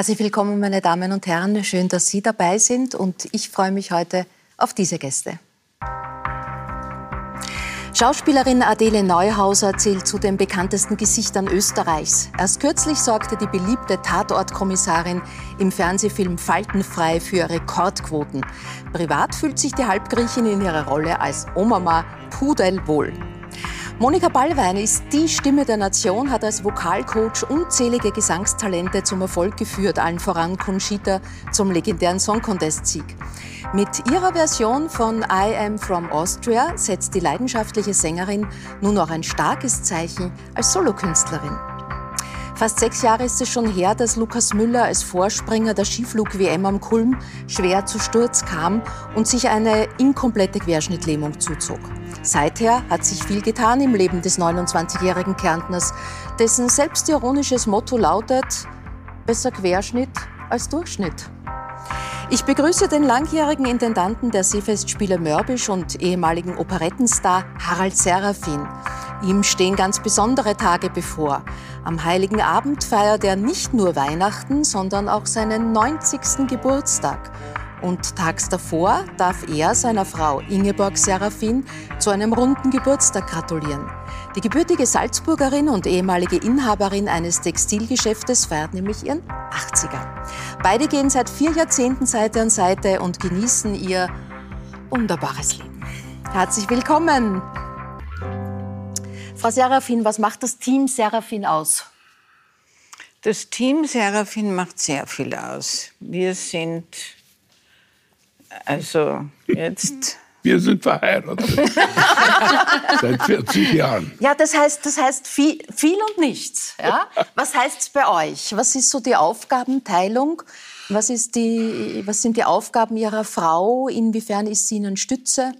Herzlich willkommen, meine Damen und Herren. Schön, dass Sie dabei sind und ich freue mich heute auf diese Gäste. Schauspielerin Adele Neuhauser zählt zu den bekanntesten Gesichtern Österreichs. Erst kürzlich sorgte die beliebte Tatortkommissarin im Fernsehfilm Faltenfrei für Rekordquoten. Privat fühlt sich die Halbgriechin in ihrer Rolle als Omama pudelwohl. Monika Ballwein ist die Stimme der Nation, hat als Vokalcoach unzählige Gesangstalente zum Erfolg geführt, allen voran Conchita zum legendären Song Contest-Sieg. Mit ihrer Version von I Am From Austria setzt die leidenschaftliche Sängerin nun auch ein starkes Zeichen als Solokünstlerin. Fast sechs Jahre ist es schon her, dass Lukas Müller als Vorspringer der Skiflug-WM am Kulm schwer zu Sturz kam und sich eine inkomplette Querschnittlähmung zuzog. Seither hat sich viel getan im Leben des 29-jährigen Kärntners, dessen selbstironisches Motto lautet, besser Querschnitt als Durchschnitt. Ich begrüße den langjährigen Intendanten der Seefestspiele Mörbisch und ehemaligen Operettenstar Harald Serafin. Ihm stehen ganz besondere Tage bevor. Am Heiligen Abend feiert er nicht nur Weihnachten, sondern auch seinen 90. Geburtstag. Und tags davor darf er seiner Frau Ingeborg Serafin zu einem runden Geburtstag gratulieren. Die gebürtige Salzburgerin und ehemalige Inhaberin eines Textilgeschäftes feiert nämlich ihren 80er. Beide gehen seit vier Jahrzehnten Seite an Seite und genießen ihr wunderbares Leben. Herzlich willkommen, Frau Serafin, was macht das Team Serafin aus? Das Team Serafin macht sehr viel aus. Wir sind also jetzt. Wir sind verheiratet. Seit 40 Jahren. Ja, das heißt, das heißt viel, viel und nichts. Ja? Was heißt es bei euch? Was ist so die Aufgabenteilung? Was, ist die, was sind die Aufgaben Ihrer Frau? Inwiefern ist sie Ihnen Stütze?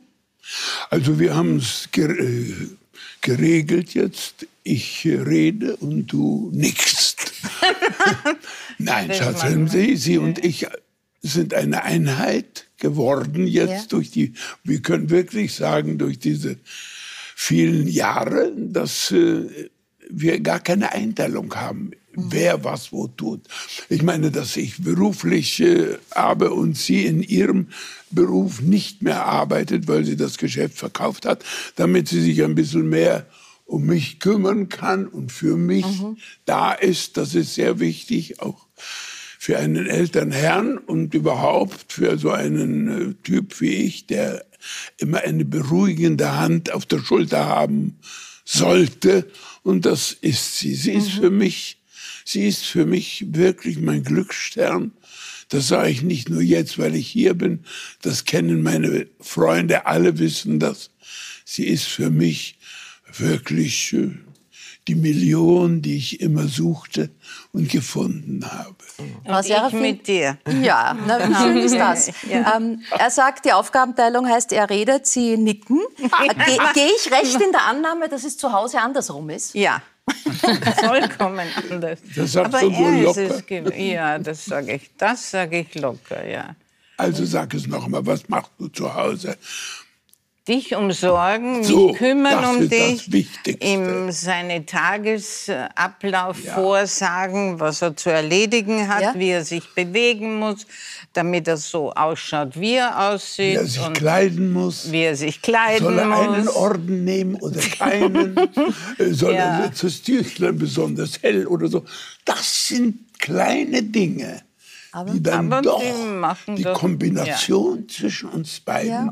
Also wir haben es geregelt jetzt. Ich rede und du nickst. Nein, Schatz, Sie, Sie und ich sind eine Einheit geworden jetzt ja. durch die, wir können wirklich sagen, durch diese vielen Jahre, dass äh, wir gar keine Einteilung haben, mhm. wer was wo tut. Ich meine, dass ich beruflich äh, habe und sie in ihrem Beruf nicht mehr arbeitet, weil sie das Geschäft verkauft hat, damit sie sich ein bisschen mehr um mich kümmern kann und für mich mhm. da ist. Das ist sehr wichtig, auch für einen Elternherrn und überhaupt für so einen äh, Typ wie ich, der immer eine beruhigende Hand auf der Schulter haben sollte. Und das ist sie. Sie ist mhm. für mich, sie ist für mich wirklich mein Glücksstern. Das sage ich nicht nur jetzt, weil ich hier bin. Das kennen meine Freunde. Alle wissen das. Sie ist für mich wirklich äh, die Million, die ich immer suchte und gefunden habe. Und ich mit dir. Ja, na, wie schön ist das? Ja. Ähm, er sagt, die Aufgabenteilung heißt, er redet, Sie nicken. Gehe geh ich recht in der Annahme, dass es zu Hause andersrum ist? Ja. Vollkommen anders. Das sagst Aber du wohl locker. ja, das sage ich. Das sage ich locker, ja. Also sag es noch mal, was machst du zu Hause? Dich umsorgen, so, mich kümmern um dich, ihm seine Tagesablauf ja. vorsagen, was er zu erledigen hat, ja. wie er sich bewegen muss, damit er so ausschaut, wie er aussieht. Wie er sich kleiden muss. Wie er sich kleiden Soll er muss. einen Orden nehmen oder keinen? Soll ja. er das Tüchlein besonders hell oder so? Das sind kleine Dinge. Aber, die dann doch die, die Kombination zwischen uns beiden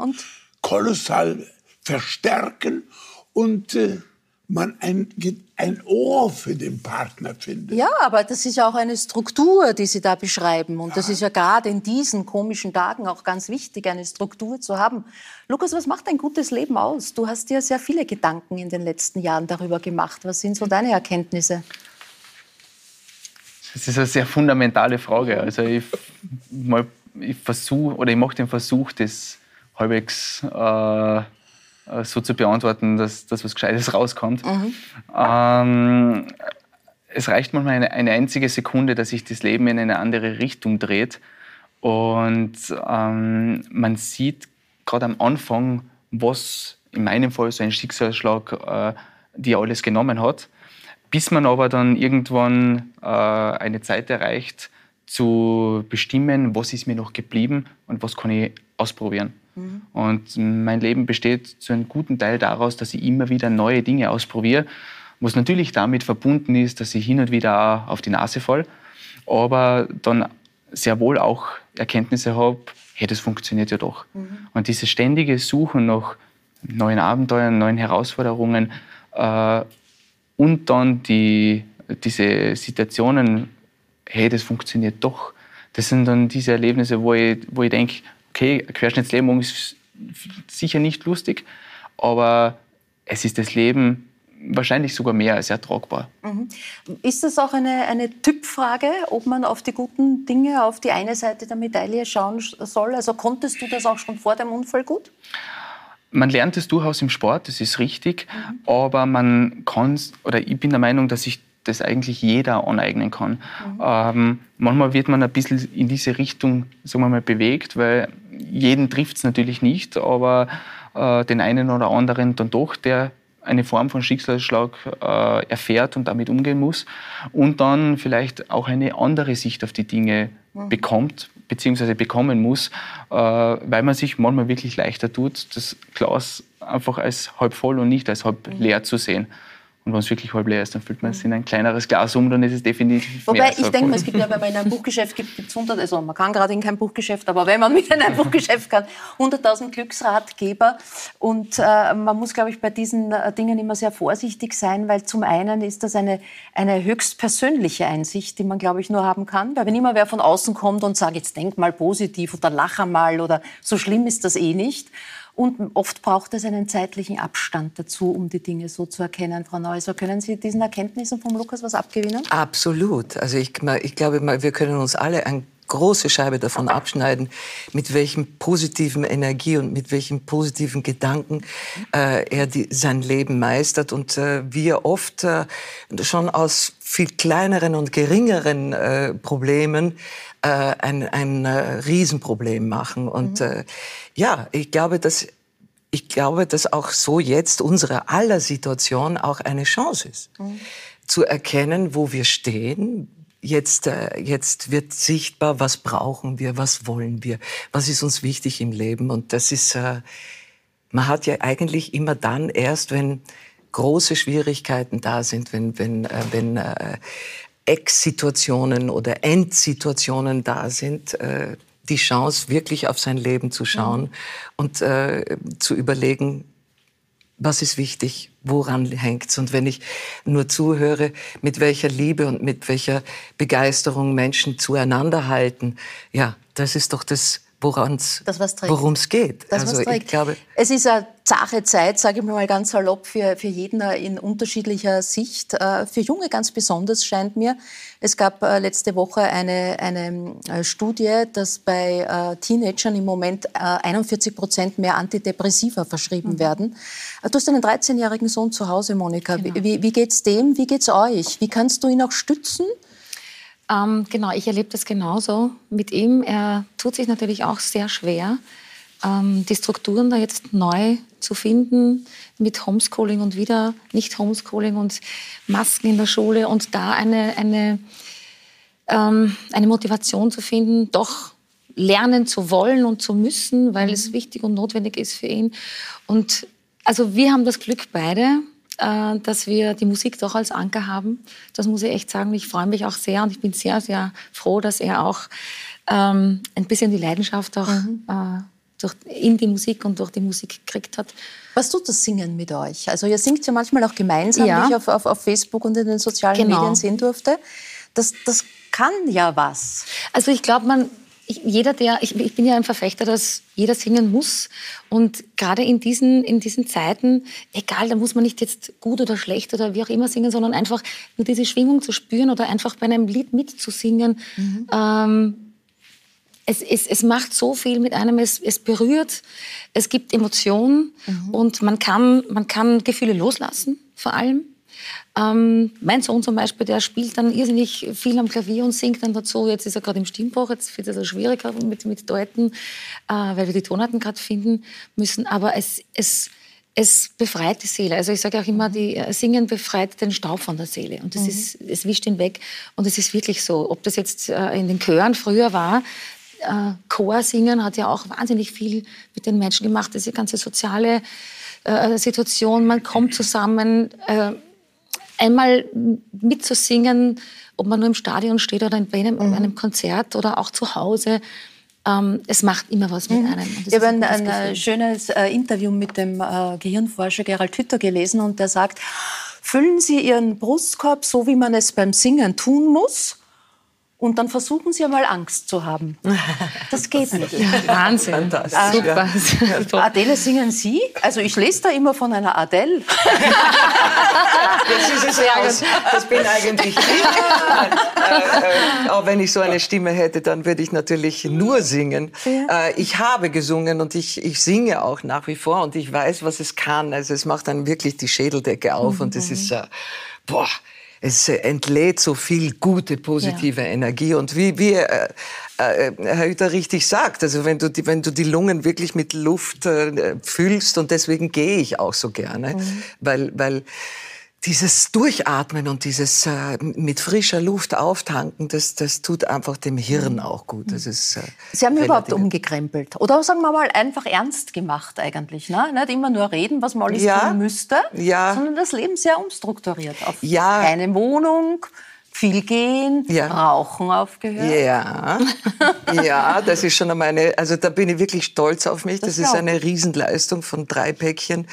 kolossal verstärken und äh, man ein, ein Ohr für den Partner findet. Ja, aber das ist ja auch eine Struktur, die Sie da beschreiben. Und ja. das ist ja gerade in diesen komischen Tagen auch ganz wichtig, eine Struktur zu haben. Lukas, was macht ein gutes Leben aus? Du hast dir sehr viele Gedanken in den letzten Jahren darüber gemacht. Was sind so deine Erkenntnisse? Das ist eine sehr fundamentale Frage. Also ich, ich versuche oder ich mache den Versuch, das halbwegs äh, so zu beantworten, dass, dass was Gescheites rauskommt. Mhm. Ähm, es reicht manchmal eine, eine, einzige Sekunde, dass sich das Leben in eine andere Richtung dreht. Und ähm, man sieht gerade am Anfang, was in meinem Fall so ein Schicksalsschlag äh, die alles genommen hat, bis man aber dann irgendwann äh, eine Zeit erreicht, zu bestimmen, was ist mir noch geblieben und was kann ich ausprobieren. Mhm. Und mein Leben besteht zu einem guten Teil daraus, dass ich immer wieder neue Dinge ausprobiere, was natürlich damit verbunden ist, dass ich hin und wieder auf die Nase fall, aber dann sehr wohl auch Erkenntnisse habe, hey, das funktioniert ja doch. Mhm. Und dieses ständige Suchen nach neuen Abenteuern, neuen Herausforderungen äh, und dann die, diese Situationen, hey, das funktioniert doch. Das sind dann diese Erlebnisse, wo ich, wo ich denke, okay, Querschnittslähmung ist sicher nicht lustig, aber es ist das Leben wahrscheinlich sogar mehr als ertragbar. Mhm. Ist das auch eine, eine Typfrage, ob man auf die guten Dinge, auf die eine Seite der Medaille schauen soll? Also konntest du das auch schon vor dem Unfall gut? Man lernt es durchaus im Sport, das ist richtig, mhm. aber man kann, oder ich bin der Meinung, dass sich das eigentlich jeder aneignen kann. Mhm. Ähm, manchmal wird man ein bisschen in diese Richtung sagen wir mal, bewegt, weil jeden trifft es natürlich nicht, aber äh, den einen oder anderen dann doch, der eine Form von Schicksalsschlag äh, erfährt und damit umgehen muss und dann vielleicht auch eine andere Sicht auf die Dinge mhm. bekommt bzw. bekommen muss, äh, weil man sich manchmal wirklich leichter tut, das Glas einfach als halb voll und nicht als halb mhm. leer zu sehen. Und wenn es wirklich halb leer ist, dann füllt man es in ein kleineres Glas um, dann ist es definitiv Wobei mehr ich denke, es gibt ja, wenn man in einem Buchgeschäft gibt, gibt es hundert, also man kann gerade in kein Buchgeschäft, aber wenn man mit in ein Buchgeschäft kann, 100.000 Glücksratgeber. Und äh, man muss, glaube ich, bei diesen äh, Dingen immer sehr vorsichtig sein, weil zum einen ist das eine, eine höchst persönliche Einsicht, die man, glaube ich, nur haben kann. Weil wenn immer wer von außen kommt und sagt, jetzt denk mal positiv oder lach mal oder so schlimm ist das eh nicht, und oft braucht es einen zeitlichen Abstand dazu, um die Dinge so zu erkennen. Frau Neuser, können Sie diesen Erkenntnissen vom Lukas was abgewinnen? Absolut. Also ich, ich glaube, wir können uns alle eine große Scheibe davon abschneiden, mit welchem positiven Energie und mit welchen positiven Gedanken äh, er die, sein Leben meistert und äh, wir oft äh, schon aus viel kleineren und geringeren äh, Problemen äh, ein, ein äh, Riesenproblem machen. Und mhm. äh, ja, ich glaube, dass ich glaube, dass auch so jetzt unsere aller Situation auch eine Chance ist, mhm. zu erkennen, wo wir stehen. Jetzt, äh, jetzt wird sichtbar, was brauchen wir, was wollen wir, was ist uns wichtig im Leben. Und das ist, äh, man hat ja eigentlich immer dann erst, wenn große Schwierigkeiten da sind, wenn, wenn, äh, wenn Ex-Situationen oder Endsituationen da sind, die Chance, wirklich auf sein Leben zu schauen mhm. und zu überlegen, was ist wichtig, woran hängt's? Und wenn ich nur zuhöre, mit welcher Liebe und mit welcher Begeisterung Menschen zueinander halten, ja, das ist doch das worum es geht. Das, also, ich glaube, es ist eine zahre Zeit, sage ich mal ganz salopp, für, für jeden in unterschiedlicher Sicht. Äh, für Junge ganz besonders scheint mir. Es gab äh, letzte Woche eine, eine äh, Studie, dass bei Teenagern im Moment 41 Prozent mehr Antidepressiva verschrieben mhm. werden. Du hast einen 13-jährigen Sohn zu Hause, Monika. Genau. Wie, wie geht's dem? Wie geht's euch? Wie kannst du ihn auch stützen? Ähm, genau, ich erlebe das genauso mit ihm. Er tut sich natürlich auch sehr schwer, ähm, die Strukturen da jetzt neu zu finden mit Homeschooling und wieder nicht Homeschooling und Masken in der Schule und da eine, eine, ähm, eine Motivation zu finden, doch lernen zu wollen und zu müssen, weil es mhm. wichtig und notwendig ist für ihn. Und also wir haben das Glück beide, äh, dass wir die Musik doch als Anker haben. Das muss ich echt sagen. Ich freue mich auch sehr und ich bin sehr, sehr froh, dass er auch ähm, ein bisschen die Leidenschaft auch mhm. äh, durch, in die Musik und durch die Musik gekriegt hat. Was tut das Singen mit euch? Also ihr singt ja manchmal auch gemeinsam, ja. wie ich auf, auf, auf, Facebook und in den sozialen genau. Medien sehen durfte. Das, das kann ja was. Also ich glaube, man ich, jeder, der, ich, ich, bin ja ein Verfechter, dass jeder singen muss. Und gerade in diesen, in diesen Zeiten, egal, da muss man nicht jetzt gut oder schlecht oder wie auch immer singen, sondern einfach nur diese Schwingung zu spüren oder einfach bei einem Lied mitzusingen. Mhm. Ähm, es, es, es macht so viel mit einem, es, es berührt, es gibt Emotionen mhm. und man kann, man kann Gefühle loslassen, vor allem. Ähm, mein Sohn zum Beispiel, der spielt dann irrsinnig viel am Klavier und singt dann dazu. Jetzt ist er gerade im Stimmbruch, jetzt wird es also schwieriger mit, mit Deuten, äh, weil wir die Tonarten gerade finden müssen. Aber es, es, es befreit die Seele. Also ich sage auch immer, die äh, Singen befreit den Staub von der Seele. Und das mhm. ist, es wischt ihn weg. Und es ist wirklich so. Ob das jetzt äh, in den Chören früher war, äh, Chorsingen hat ja auch wahnsinnig viel mit den Menschen gemacht. Diese ganze soziale äh, Situation, man kommt zusammen, äh, einmal mitzusingen, ob man nur im Stadion steht oder bei einem, mhm. einem Konzert oder auch zu Hause ähm, es macht immer was mit mhm. einem. Ich habe ein, ein schönes äh, Interview mit dem äh, Gehirnforscher Gerald Hütter gelesen und der sagt, füllen Sie Ihren Brustkorb so, wie man es beim Singen tun muss und dann versuchen Sie einmal Angst zu haben. Das geht nicht. Wahnsinn. Das, Super. Ja. Adele, singen Sie? Also ich lese da immer von einer Adele. Jetzt ist es raus. Das bin eigentlich ich. äh, äh, auch wenn ich so eine Stimme hätte, dann würde ich natürlich nur singen. Äh, ich habe gesungen und ich, ich singe auch nach wie vor und ich weiß, was es kann. Also es macht dann wirklich die Schädeldecke auf mhm. und es ist, äh, boah, es entlädt so viel gute, positive ja. Energie. Und wie, wie äh, äh, Herr Hüter richtig sagt, also wenn du, die, wenn du die Lungen wirklich mit Luft äh, füllst, und deswegen gehe ich auch so gerne, mhm. weil, weil dieses Durchatmen und dieses äh, mit frischer Luft auftanken, das, das tut einfach dem Hirn mhm. auch gut. Das ist, äh, Sie haben überhaupt umgekrempelt. Oder sagen wir mal einfach ernst gemacht eigentlich. Ne? Nicht immer nur reden, was man alles ja, tun müsste, ja. sondern das Leben sehr umstrukturiert. Auf ja. eine Wohnung, viel gehen, ja. Rauchen aufgehört. Ja, ja, das ist schon meine, also da bin ich wirklich stolz auf mich. Das, das ist eine Riesenleistung von drei Päckchen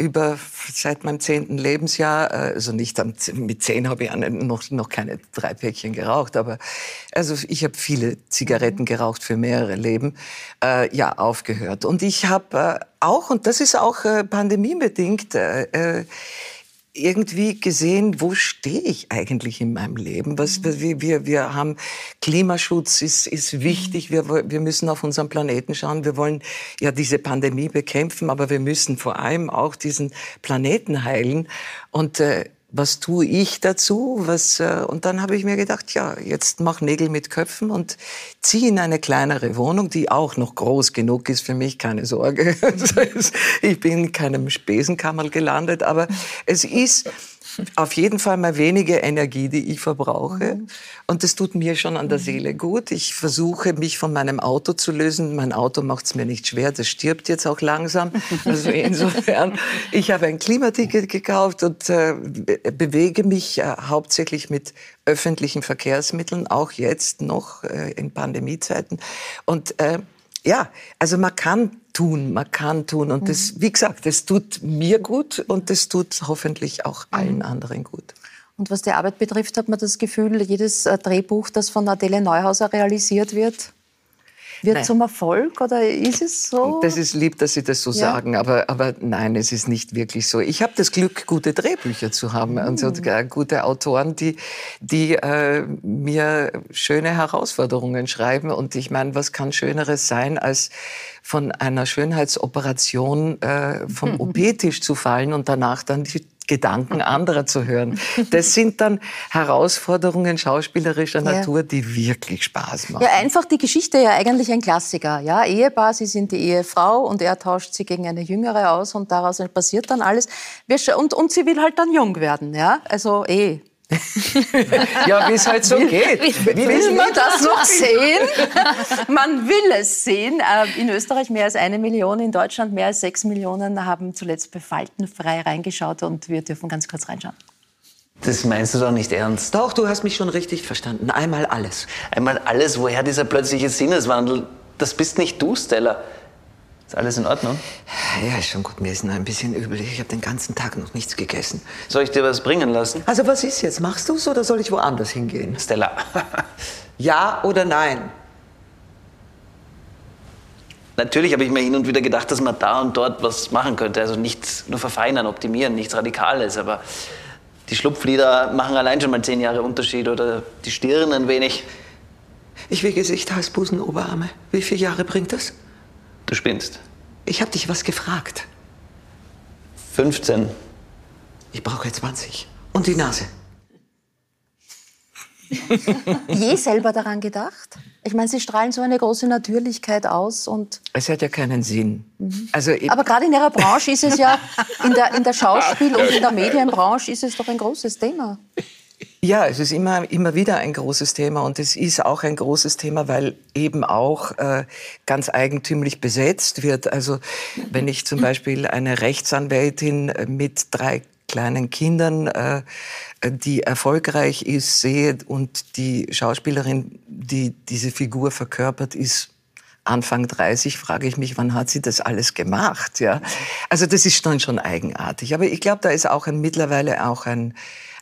über seit meinem zehnten Lebensjahr, äh, also nicht mit zehn habe ich noch, noch keine drei Päckchen geraucht, aber also ich habe viele Zigaretten geraucht für mehrere Leben, äh, ja aufgehört. Und ich habe äh, auch, und das ist auch äh, pandemiebedingt, äh, äh irgendwie gesehen, wo stehe ich eigentlich in meinem Leben? Was, wir, wir, wir haben Klimaschutz ist, ist wichtig. Wir, wir müssen auf unseren Planeten schauen. Wir wollen ja diese Pandemie bekämpfen, aber wir müssen vor allem auch diesen Planeten heilen. Und äh, was tue ich dazu? Was, äh, und dann habe ich mir gedacht, ja, jetzt mach Nägel mit Köpfen und zieh in eine kleinere Wohnung, die auch noch groß genug ist für mich, keine Sorge. ich bin in keinem Spesenkammer gelandet, aber es ist auf jeden Fall mal weniger Energie, die ich verbrauche. Mhm. Und das tut mir schon an der Seele gut. Ich versuche, mich von meinem Auto zu lösen. Mein Auto macht es mir nicht schwer. Das stirbt jetzt auch langsam. Also insofern, ich habe ein Klimaticket gekauft und äh, bewege mich äh, hauptsächlich mit öffentlichen Verkehrsmitteln, auch jetzt noch äh, in Pandemiezeiten. Und äh, ja, also man kann tun, man kann tun. Und das, mhm. wie gesagt, das tut mir gut und das tut hoffentlich auch allen mhm. anderen gut. Und was die Arbeit betrifft, hat man das Gefühl, jedes äh, Drehbuch, das von Adele Neuhauser realisiert wird, wird nein. zum Erfolg oder ist es so? Das ist lieb, dass Sie das so ja. sagen, aber, aber nein, es ist nicht wirklich so. Ich habe das Glück, gute Drehbücher zu haben mhm. und also, gute Autoren, die, die äh, mir schöne Herausforderungen schreiben. Und ich meine, was kann Schöneres sein, als von einer Schönheitsoperation äh, vom OP-Tisch zu fallen und danach dann die Gedanken anderer zu hören. Das sind dann Herausforderungen schauspielerischer Natur, die wirklich Spaß machen. Ja, einfach die Geschichte ja eigentlich ein Klassiker. Ja, Ehepaar, sie sind die Ehefrau und er tauscht sie gegen eine jüngere aus und daraus passiert dann alles. Und, und sie will halt dann jung werden. Ja, also eh ja, wie es halt so geht. Will, will, will man das noch sehen? man will es sehen. Äh, in Österreich mehr als eine Million, in Deutschland mehr als sechs Millionen haben zuletzt befaltenfrei reingeschaut und wir dürfen ganz kurz reinschauen. Das meinst du doch nicht ernst? Doch, du hast mich schon richtig verstanden. Einmal alles. Einmal alles? Woher dieser plötzliche Sinneswandel? Das bist nicht du, Stella. Ist alles in Ordnung? Ja, ist schon gut. Mir ist ein bisschen übel. Ich habe den ganzen Tag noch nichts gegessen. Soll ich dir was bringen lassen? Also was ist jetzt? Machst du es oder soll ich woanders hingehen? Stella. ja oder nein? Natürlich habe ich mir hin und wieder gedacht, dass man da und dort was machen könnte. Also nichts nur verfeinern, optimieren, nichts Radikales. Aber die Schlupflieder machen allein schon mal zehn Jahre Unterschied oder die Stirn ein wenig. Ich will Gesicht, Hals, Busen, Oberarme. Wie viele Jahre bringt das? Du spinnst. Ich habe dich was gefragt. 15. Ich brauche 20. Und die Nase. Je selber daran gedacht? Ich meine, Sie strahlen so eine große Natürlichkeit aus und. Es hat ja keinen Sinn. Mhm. Also Aber gerade in Ihrer Branche ist es ja, in der, in der Schauspiel- und in der Medienbranche ist es doch ein großes Thema. Ja, es ist immer, immer wieder ein großes Thema und es ist auch ein großes Thema, weil eben auch äh, ganz eigentümlich besetzt wird. Also wenn ich zum Beispiel eine Rechtsanwältin mit drei kleinen Kindern, äh, die erfolgreich ist, sehe und die Schauspielerin, die diese Figur verkörpert, ist Anfang 30, frage ich mich, wann hat sie das alles gemacht? Ja, also das ist dann schon eigenartig. Aber ich glaube, da ist auch ein, mittlerweile auch ein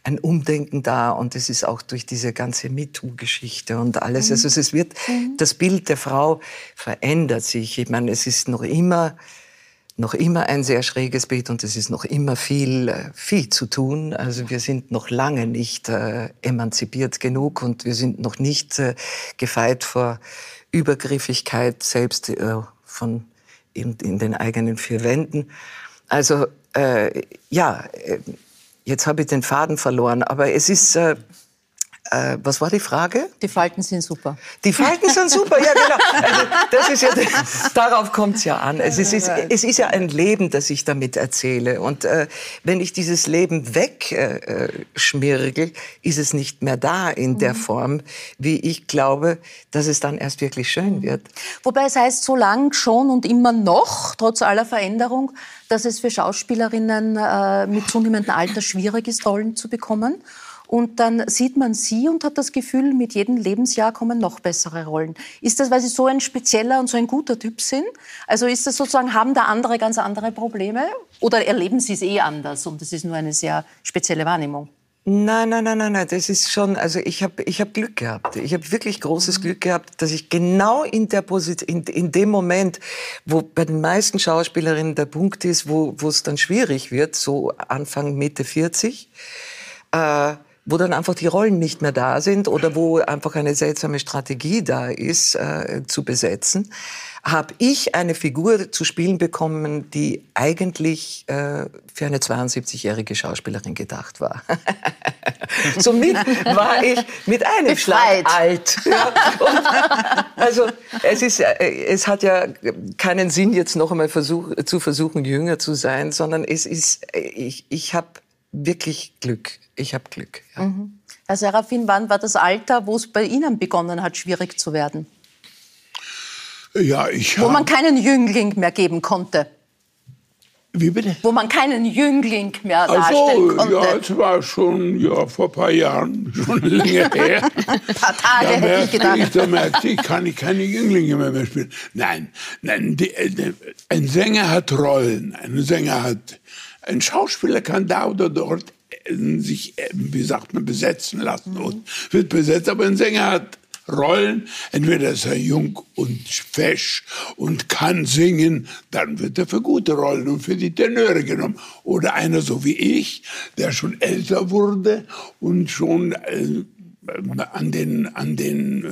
ein Umdenken da und es ist auch durch diese ganze MeToo-Geschichte und alles. Mhm. Also es wird, mhm. das Bild der Frau verändert sich. Ich meine, es ist noch immer, noch immer ein sehr schräges Bild und es ist noch immer viel, äh, viel zu tun. Also wir sind noch lange nicht äh, emanzipiert genug und wir sind noch nicht äh, gefeit vor Übergriffigkeit selbst äh, von in, in, den eigenen vier Wänden. Also äh, ja, äh, Jetzt habe ich den Faden verloren, aber es ist. Äh, äh, was war die Frage? Die Falten sind super. Die Falten sind super, ja genau. Also das ist ja, darauf kommt es ja an. Es ist, es, es ist ja ein Leben, das ich damit erzähle. Und äh, wenn ich dieses Leben wegschmirgel, äh, ist es nicht mehr da in der mhm. Form, wie ich glaube, dass es dann erst wirklich schön wird. Wobei es heißt, so lang schon und immer noch, trotz aller Veränderung, dass es für Schauspielerinnen äh, mit zunehmendem Alter schwierig ist, Rollen zu bekommen. Und dann sieht man sie und hat das Gefühl, mit jedem Lebensjahr kommen noch bessere Rollen. Ist das, weil sie so ein spezieller und so ein guter Typ sind? Also ist das sozusagen, haben da andere ganz andere Probleme? Oder erleben sie es eh anders und es ist nur eine sehr spezielle Wahrnehmung? Nein, nein, nein, nein, nein. Das ist schon, also ich habe ich hab Glück gehabt. Ich habe wirklich großes mhm. Glück gehabt, dass ich genau in, der Posit in, in dem Moment, wo bei den meisten Schauspielerinnen der Punkt ist, wo es dann schwierig wird, so Anfang, Mitte 40, äh, wo dann einfach die Rollen nicht mehr da sind oder wo einfach eine seltsame Strategie da ist, äh, zu besetzen, habe ich eine Figur zu spielen bekommen, die eigentlich äh, für eine 72-jährige Schauspielerin gedacht war. Somit war ich mit einem Befreit. Schlag alt. Ja. also es, ist, äh, es hat ja keinen Sinn, jetzt noch einmal versuch, zu versuchen, jünger zu sein, sondern es ist, äh, ich, ich habe wirklich Glück. Ich habe Glück. Ja. Mhm. Herr Serafin, wann war das Alter, wo es bei Ihnen begonnen hat, schwierig zu werden? Ja, ich Wo man keinen Jüngling mehr geben konnte. Wie bitte? Wo man keinen Jüngling mehr darstellen konnte. Ja, es war schon ja, vor ein paar Jahren, schon länger her. ein paar Tage da hätte ich gedacht. Ich, da merkte ich, kann ich keine Jünglinge mehr, mehr spielen. Nein, nein die, äh, ein Sänger hat Rollen, ein Sänger hat ein Schauspieler kann da oder dort äh, sich, äh, wie sagt man, besetzen lassen mhm. und wird besetzt, aber ein Sänger hat Rollen. Entweder ist er jung und fesch und kann singen, dann wird er für gute Rollen und für die Tenöre genommen. Oder einer so wie ich, der schon älter wurde und schon äh, an den, an den äh,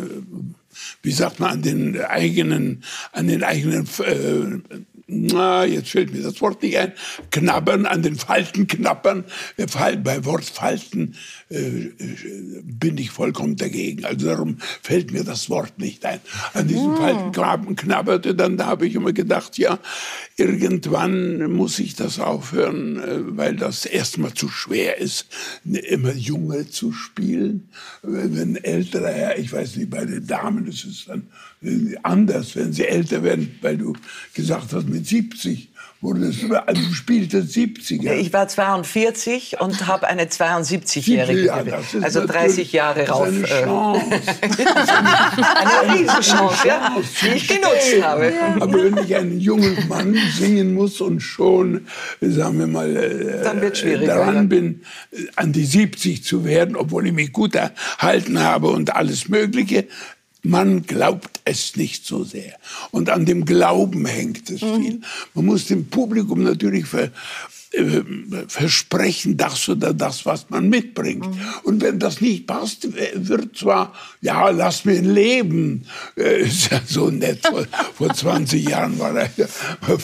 wie sagt man, an den eigenen, an den eigenen äh, na, jetzt fällt mir das Wort nicht ein, knabbern, an den Falten knabbern. Bei Wort Falten äh, äh, bin ich vollkommen dagegen. Also darum fällt mir das Wort nicht ein. An diesen mhm. Falten knabberte, dann da habe ich immer gedacht, ja, irgendwann muss ich das aufhören, äh, weil das erstmal zu schwer ist, ne, immer Junge zu spielen. Wenn ältere, ich weiß nicht, bei den Damen ist es dann anders, wenn sie älter werden, weil du gesagt hast, mit 70 wurde es, also du spieltest 70er. Ich war 42 und habe eine 72-Jährige. Ja, also 30 Jahre rauf. Eine äh, Chance. eine Riesenchance, ja, die ich genutzt habe. Aber wenn ich einen jungen Mann singen muss und schon, sagen wir mal, äh, daran bin, an die 70 zu werden, obwohl ich mich gut erhalten habe und alles Mögliche, man glaubt es nicht so sehr. Und an dem Glauben hängt es mhm. viel. Man muss dem Publikum natürlich ver, äh, versprechen, das oder das, was man mitbringt. Mhm. Und wenn das nicht passt, wird zwar, ja, lass mir leben. Äh, ist ja so nett. Vor, vor 20 Jahren war er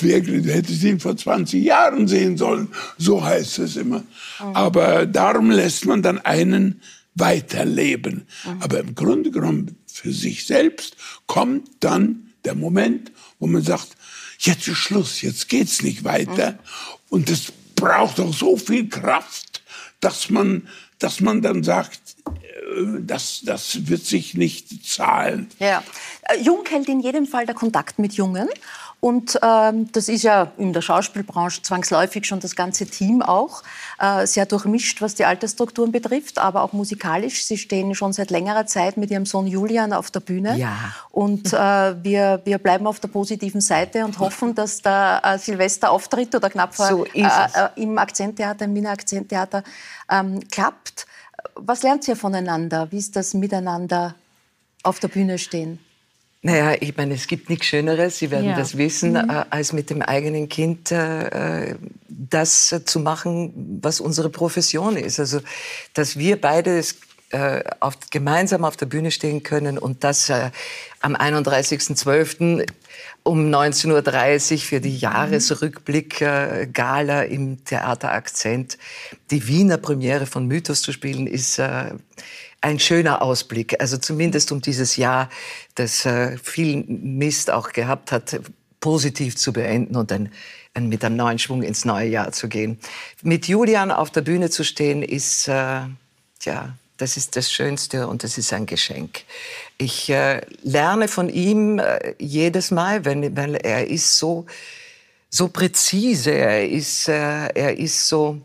wirklich, du hättest ihn vor 20 Jahren sehen sollen. So heißt es immer. Mhm. Aber darum lässt man dann einen weiterleben. Mhm. Aber im Grunde genommen für sich selbst kommt dann der Moment, wo man sagt, jetzt ist Schluss, jetzt geht's nicht weiter. Und es braucht auch so viel Kraft, dass man, dass man dann sagt, äh, das, das wird sich nicht zahlen. Ja. Äh, Jung hält in jedem Fall der Kontakt mit Jungen. Und ähm, das ist ja in der Schauspielbranche zwangsläufig schon das ganze Team auch äh, sehr durchmischt, was die Altersstrukturen betrifft, aber auch musikalisch. Sie stehen schon seit längerer Zeit mit ihrem Sohn Julian auf der Bühne. Ja. Und äh, wir, wir bleiben auf der positiven Seite und hoffen, dass der äh, Silvesterauftritt oder knapp so äh, äh, im Akzenttheater, im Wiener Akzenttheater ähm, klappt. Was lernt ihr voneinander? Wie ist das miteinander auf der Bühne stehen? Naja, ich meine, es gibt nichts Schöneres, Sie werden ja. das wissen, mhm. äh, als mit dem eigenen Kind äh, das zu machen, was unsere Profession ist. Also, dass wir beide äh, auf, gemeinsam auf der Bühne stehen können und das äh, am 31.12. um 19.30 Uhr für die Jahresrückblick-Gala im Theater Akzent die Wiener Premiere von Mythos zu spielen, ist äh, ein schöner Ausblick. Also zumindest um dieses Jahr, das äh, viel Mist auch gehabt hat, positiv zu beenden und dann mit einem neuen Schwung ins neue Jahr zu gehen. Mit Julian auf der Bühne zu stehen, ist, äh, ja, das ist das Schönste und das ist ein Geschenk. Ich äh, lerne von ihm äh, jedes Mal, wenn, weil er ist so, so präzise, er ist, äh, er ist so,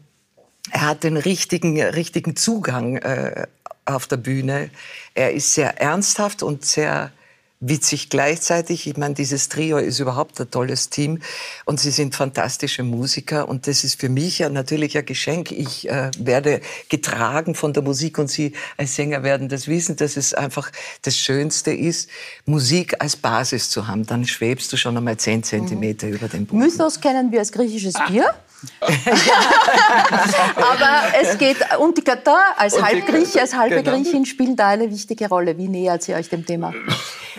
er hat den richtigen, richtigen Zugang äh, auf der Bühne. Er ist sehr ernsthaft und sehr witzig gleichzeitig. Ich meine, dieses Trio ist überhaupt ein tolles Team und sie sind fantastische Musiker und das ist für mich ja natürlich ein Geschenk. Ich äh, werde getragen von der Musik und Sie als Sänger werden das wissen, dass es einfach das Schönste ist, Musik als Basis zu haben. Dann schwebst du schon einmal zehn Zentimeter mhm. über dem Boden. Mythos kennen wir als griechisches Bier. Aber es geht, und die Götter als Halbgrieche, als halbe genau. Griechin spielen da eine wichtige Rolle. Wie nähert sie euch dem Thema?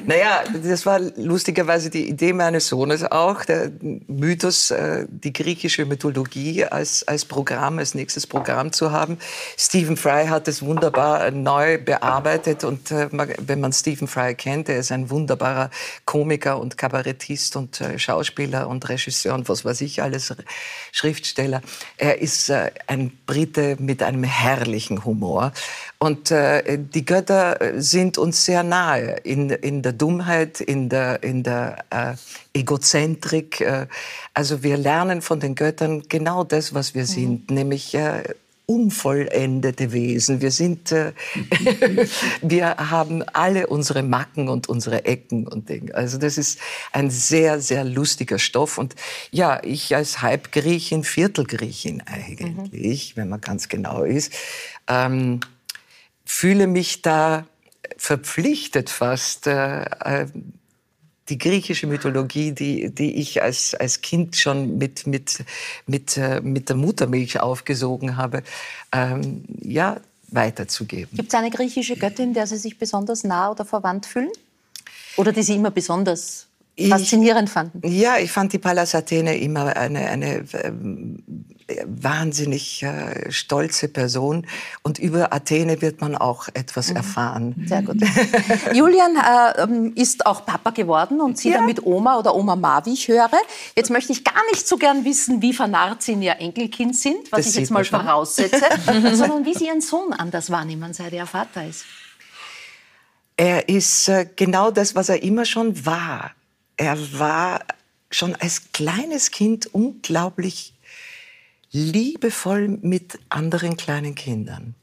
Naja, das war lustigerweise die Idee meines Sohnes auch, der Mythos, äh, die griechische Mythologie als, als Programm, als nächstes Programm zu haben. Stephen Fry hat es wunderbar neu bearbeitet und äh, wenn man Stephen Fry kennt, er ist ein wunderbarer Komiker und Kabarettist und äh, Schauspieler und Regisseur und was weiß ich alles, Schriftsteller. Er ist ein Brite mit einem herrlichen Humor und äh, die Götter sind uns sehr nahe in, in der Dummheit, in der, in der äh, Egozentrik. Äh, also wir lernen von den Göttern genau das, was wir mhm. sind, nämlich äh, unvollendete Wesen. Wir sind, äh, wir haben alle unsere Macken und unsere Ecken und Dinge. Also das ist ein sehr, sehr lustiger Stoff. Und ja, ich als Halbgriechin, Viertelgriechin eigentlich, mhm. wenn man ganz genau ist, ähm, fühle mich da verpflichtet fast, äh, äh, die griechische Mythologie, die, die ich als, als Kind schon mit, mit, mit, äh, mit der Muttermilch aufgesogen habe, ähm, ja, weiterzugeben. Gibt es eine griechische Göttin, der Sie sich besonders nah oder verwandt fühlen? Oder die Sie immer besonders faszinierend fanden? Ja, ich fand die Pallas Athene immer eine, eine ähm, wahnsinnig äh, stolze Person. Und über Athene wird man auch etwas mhm. erfahren. Sehr gut. Julian äh, ähm, ist auch Papa geworden und Sie ja. dann mit Oma oder Oma Ma, wie ich höre. Jetzt möchte ich gar nicht so gern wissen, wie vernarrt Sie in Ihr Enkelkind sind, was das ich jetzt mal voraussetze, sondern wie Sie Ihren Sohn anders wahrnehmen, seit er Vater ist. Er ist äh, genau das, was er immer schon war. Er war schon als kleines Kind unglaublich liebevoll mit anderen kleinen Kindern.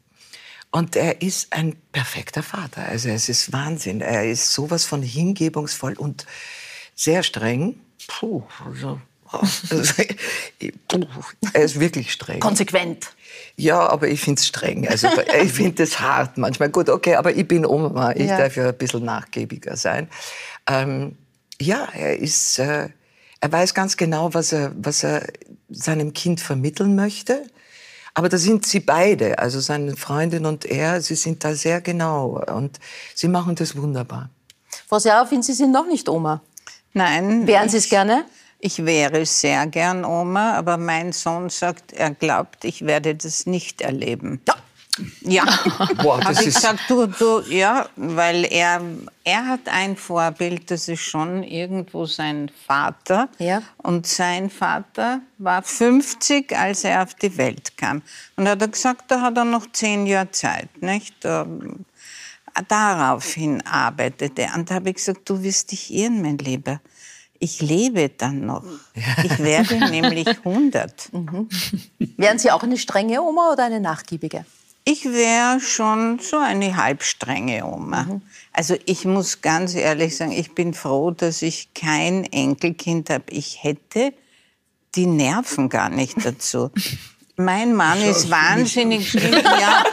Und er ist ein perfekter Vater. Also es ist Wahnsinn. Er ist sowas von hingebungsvoll und sehr streng. Puh, also, er ist wirklich streng. Konsequent. Ja, aber ich finde es streng. Also ich finde es hart manchmal. Gut, okay, aber ich bin Oma. Ich ja. darf ja ein bisschen nachgiebiger sein. Ähm, ja, er ist, äh, er weiß ganz genau, was er, was er seinem Kind vermitteln möchte. Aber da sind sie beide, also seine Freundin und er, sie sind da sehr genau und sie machen das wunderbar. Frau Serafin, Sie sind noch nicht Oma. Nein. Wären Sie es gerne? Ich wäre sehr gern Oma, aber mein Sohn sagt, er glaubt, ich werde das nicht erleben. Ja, Ja, Boah, habe ich gesagt, du, du, ja, weil er, er hat ein Vorbild, das ist schon irgendwo sein Vater. Ja. Und sein Vater war 50, als er auf die Welt kam. Und er hat gesagt, da hat er noch zehn Jahre Zeit, nicht? Daraufhin arbeitete er. Und da habe ich gesagt, du wirst dich irren, mein Lieber ich lebe dann noch. Ich werde nämlich 100. Mhm. Wären Sie auch eine strenge Oma oder eine nachgiebige? Ich wäre schon so eine halbstrenge Oma. Mhm. Also ich muss ganz ehrlich sagen, ich bin froh, dass ich kein Enkelkind habe. Ich hätte die Nerven gar nicht dazu. Mein Mann ist wahnsinnig schlimm. Ja,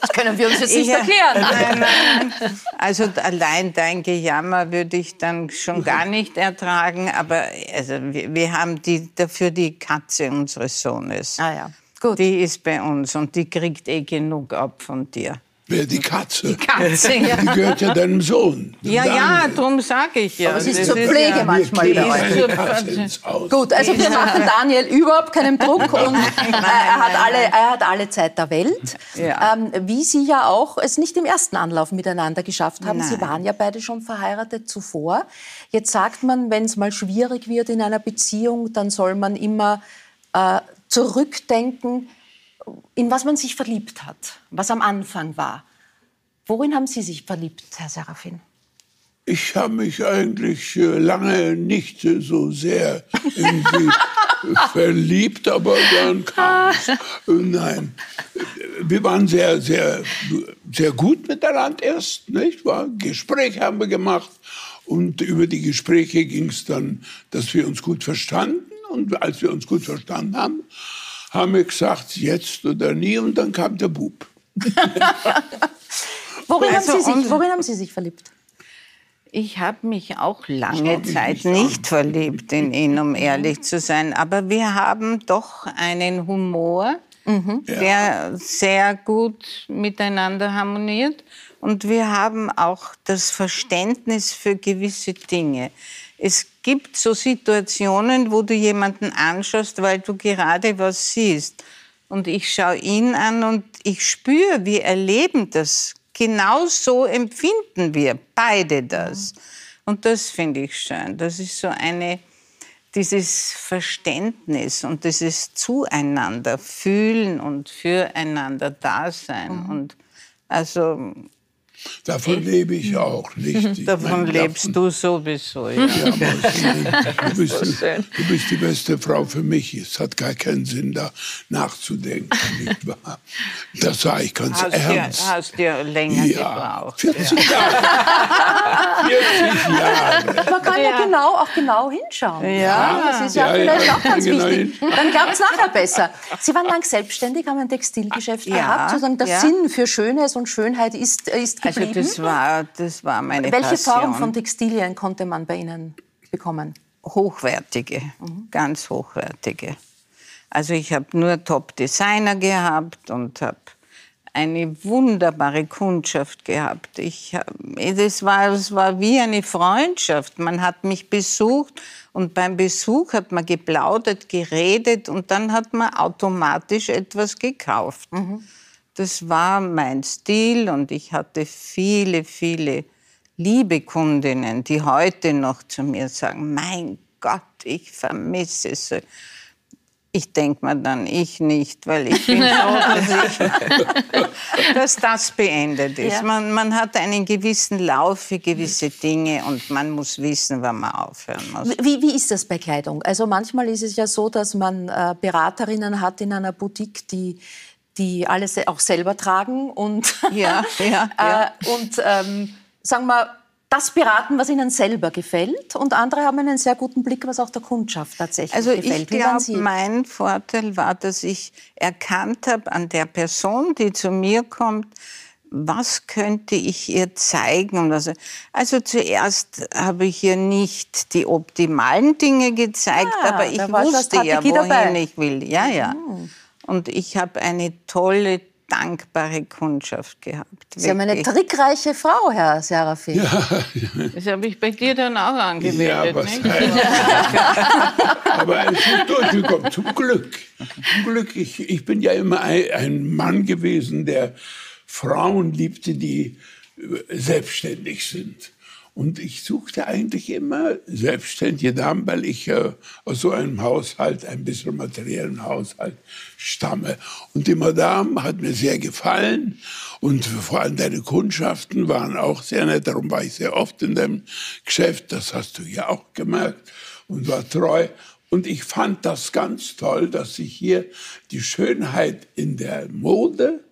das können wir uns jetzt nicht ich, erklären. Nein, nein. Also allein dein Gejammer würde ich dann schon gar nicht ertragen. Aber also, wir, wir haben die, dafür die Katze unseres Sohnes. Ah ja. Gut. Die ist bei uns und die kriegt eh genug ab von dir. Wer die Katze? Die Katze, ja. Die gehört ja deinem Sohn. Ja, Daniel. ja, darum sage ich ja. Aber sie ist zur Pflege ja, manchmal bei Gut, also wir machen Daniel überhaupt keinen Druck und äh, er, hat alle, er hat alle Zeit der Welt. Ja. Ähm, wie Sie ja auch es nicht im ersten Anlauf miteinander geschafft haben. Nein. Sie waren ja beide schon verheiratet zuvor. Jetzt sagt man, wenn es mal schwierig wird in einer Beziehung, dann soll man immer äh, zurückdenken, in was man sich verliebt hat, was am Anfang war. Worin haben Sie sich verliebt, Herr Serafin? Ich habe mich eigentlich äh, lange nicht so sehr verliebt, aber dann kam. Äh, nein, wir waren sehr, sehr, sehr gut miteinander erst, nicht wahr? Gespräche haben wir gemacht und über die Gespräche ging es dann, dass wir uns gut verstanden. Und als wir uns gut verstanden haben, haben wir gesagt, jetzt oder nie. Und dann kam der Bub. worin, also, haben sich, worin, haben Sie sich, verliebt? Ich habe mich auch lange Zeit nicht, nicht verliebt in ihn, um ehrlich zu sein. Aber wir haben doch einen Humor, mhm. der ja. sehr gut miteinander harmoniert. Und wir haben auch das Verständnis für gewisse Dinge. Es gibt so Situationen, wo du jemanden anschaust, weil du gerade was siehst. Und ich schaue ihn an und ich spüre, wir erleben das. Genau so empfinden wir beide das. Und das finde ich schön. Das ist so eine, dieses Verständnis und dieses Zueinander fühlen und füreinander da sein. Mhm. Und also Davon lebe ich auch nicht. davon meine, lebst davon, du sowieso, ja. ja du, bist, du, bist, die beste Frau für mich. Es hat gar keinen Sinn, da nachzudenken, nicht wahr? Das sage ich ganz hast ernst. Dir, hast dir länger ja, gebraucht. 40 ja. Jahre. 40 Jahre. Man kann ja, ja genau, auch genau hinschauen. Ja, das ist ja, vielleicht auch ganz genau wichtig. Hin. Dann klappt es nachher besser. Sie waren lang selbstständig, haben ein Textilgeschäft gehabt. Sozusagen der Sinn für Schönes und Schönheit ist, ist? Also das war, das war meine Welche Passion. Form von Textilien konnte man bei Ihnen bekommen? Hochwertige, mhm. ganz hochwertige. Also ich habe nur Top-Designer gehabt und habe eine wunderbare Kundschaft gehabt. Ich, das, war, das war wie eine Freundschaft. Man hat mich besucht und beim Besuch hat man geplaudert, geredet und dann hat man automatisch etwas gekauft. Mhm. Das war mein Stil und ich hatte viele, viele liebe Kundinnen, die heute noch zu mir sagen, mein Gott, ich vermisse es. Ich denke mir dann, ich nicht, weil ich bin froh, dass, dass das beendet ist. Ja. Man, man, hat einen gewissen Lauf für gewisse Dinge und man muss wissen, wann man aufhören muss. Wie, wie ist das bei Kleidung? Also manchmal ist es ja so, dass man äh, Beraterinnen hat in einer Boutique, die die alles auch selber tragen und, ja, ja, ja. Äh, und ähm, sagen wir, das beraten, was ihnen selber gefällt. Und andere haben einen sehr guten Blick, was auch der Kundschaft tatsächlich also gefällt. Ich glaube, mein Vorteil war, dass ich erkannt habe an der Person, die zu mir kommt, was könnte ich ihr zeigen? Also, also zuerst habe ich ihr nicht die optimalen Dinge gezeigt, ah, aber ich wusste ja, wohin dabei. ich will. Ja, ja. Mhm. Und ich habe eine tolle dankbare Kundschaft gehabt. Sie wirklich. haben eine trickreiche Frau, Herr Serafin. Ja. Das habe ich bei dir dann auch angewendet. Ja, was aber es ist durchgekommen, zum Glück. Zum Glück, ich, ich bin ja immer ein, ein Mann gewesen, der Frauen liebte, die selbstständig sind. Und ich suchte eigentlich immer selbstständige Damen, weil ich äh, aus so einem Haushalt, ein bisschen materiellen Haushalt stamme. Und die Madame hat mir sehr gefallen und vor allem deine Kundschaften waren auch sehr nett. Darum war ich sehr oft in deinem Geschäft, das hast du ja auch gemerkt und war treu. Und ich fand das ganz toll, dass sich hier die Schönheit in der Mode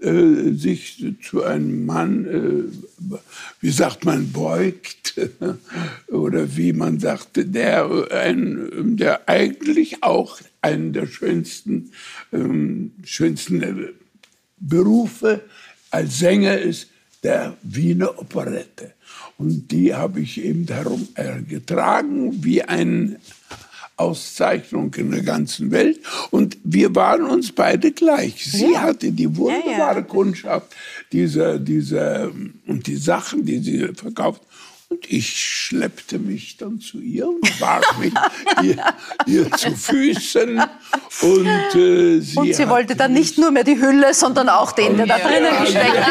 äh, sich zu einem Mann, äh, wie sagt man, beugt oder wie man sagte, der, ein, der eigentlich auch einen der schönsten, ähm, schönsten äh, Berufe als Sänger ist, der Wiener Operette. Und die habe ich eben darum äh, getragen wie ein Auszeichnung in der ganzen Welt. Und wir waren uns beide gleich. Sie ja. hatte die wunderbare ja, ja. Kundschaft, diese, diese, und die Sachen, die sie verkauft. Und ich schleppte mich dann zu ihr und warf mich ihr, ihr, zu Füßen. Und, äh, sie, und sie wollte dann nicht nur mehr die Hülle, sondern auch den, der da drinnen gesteckt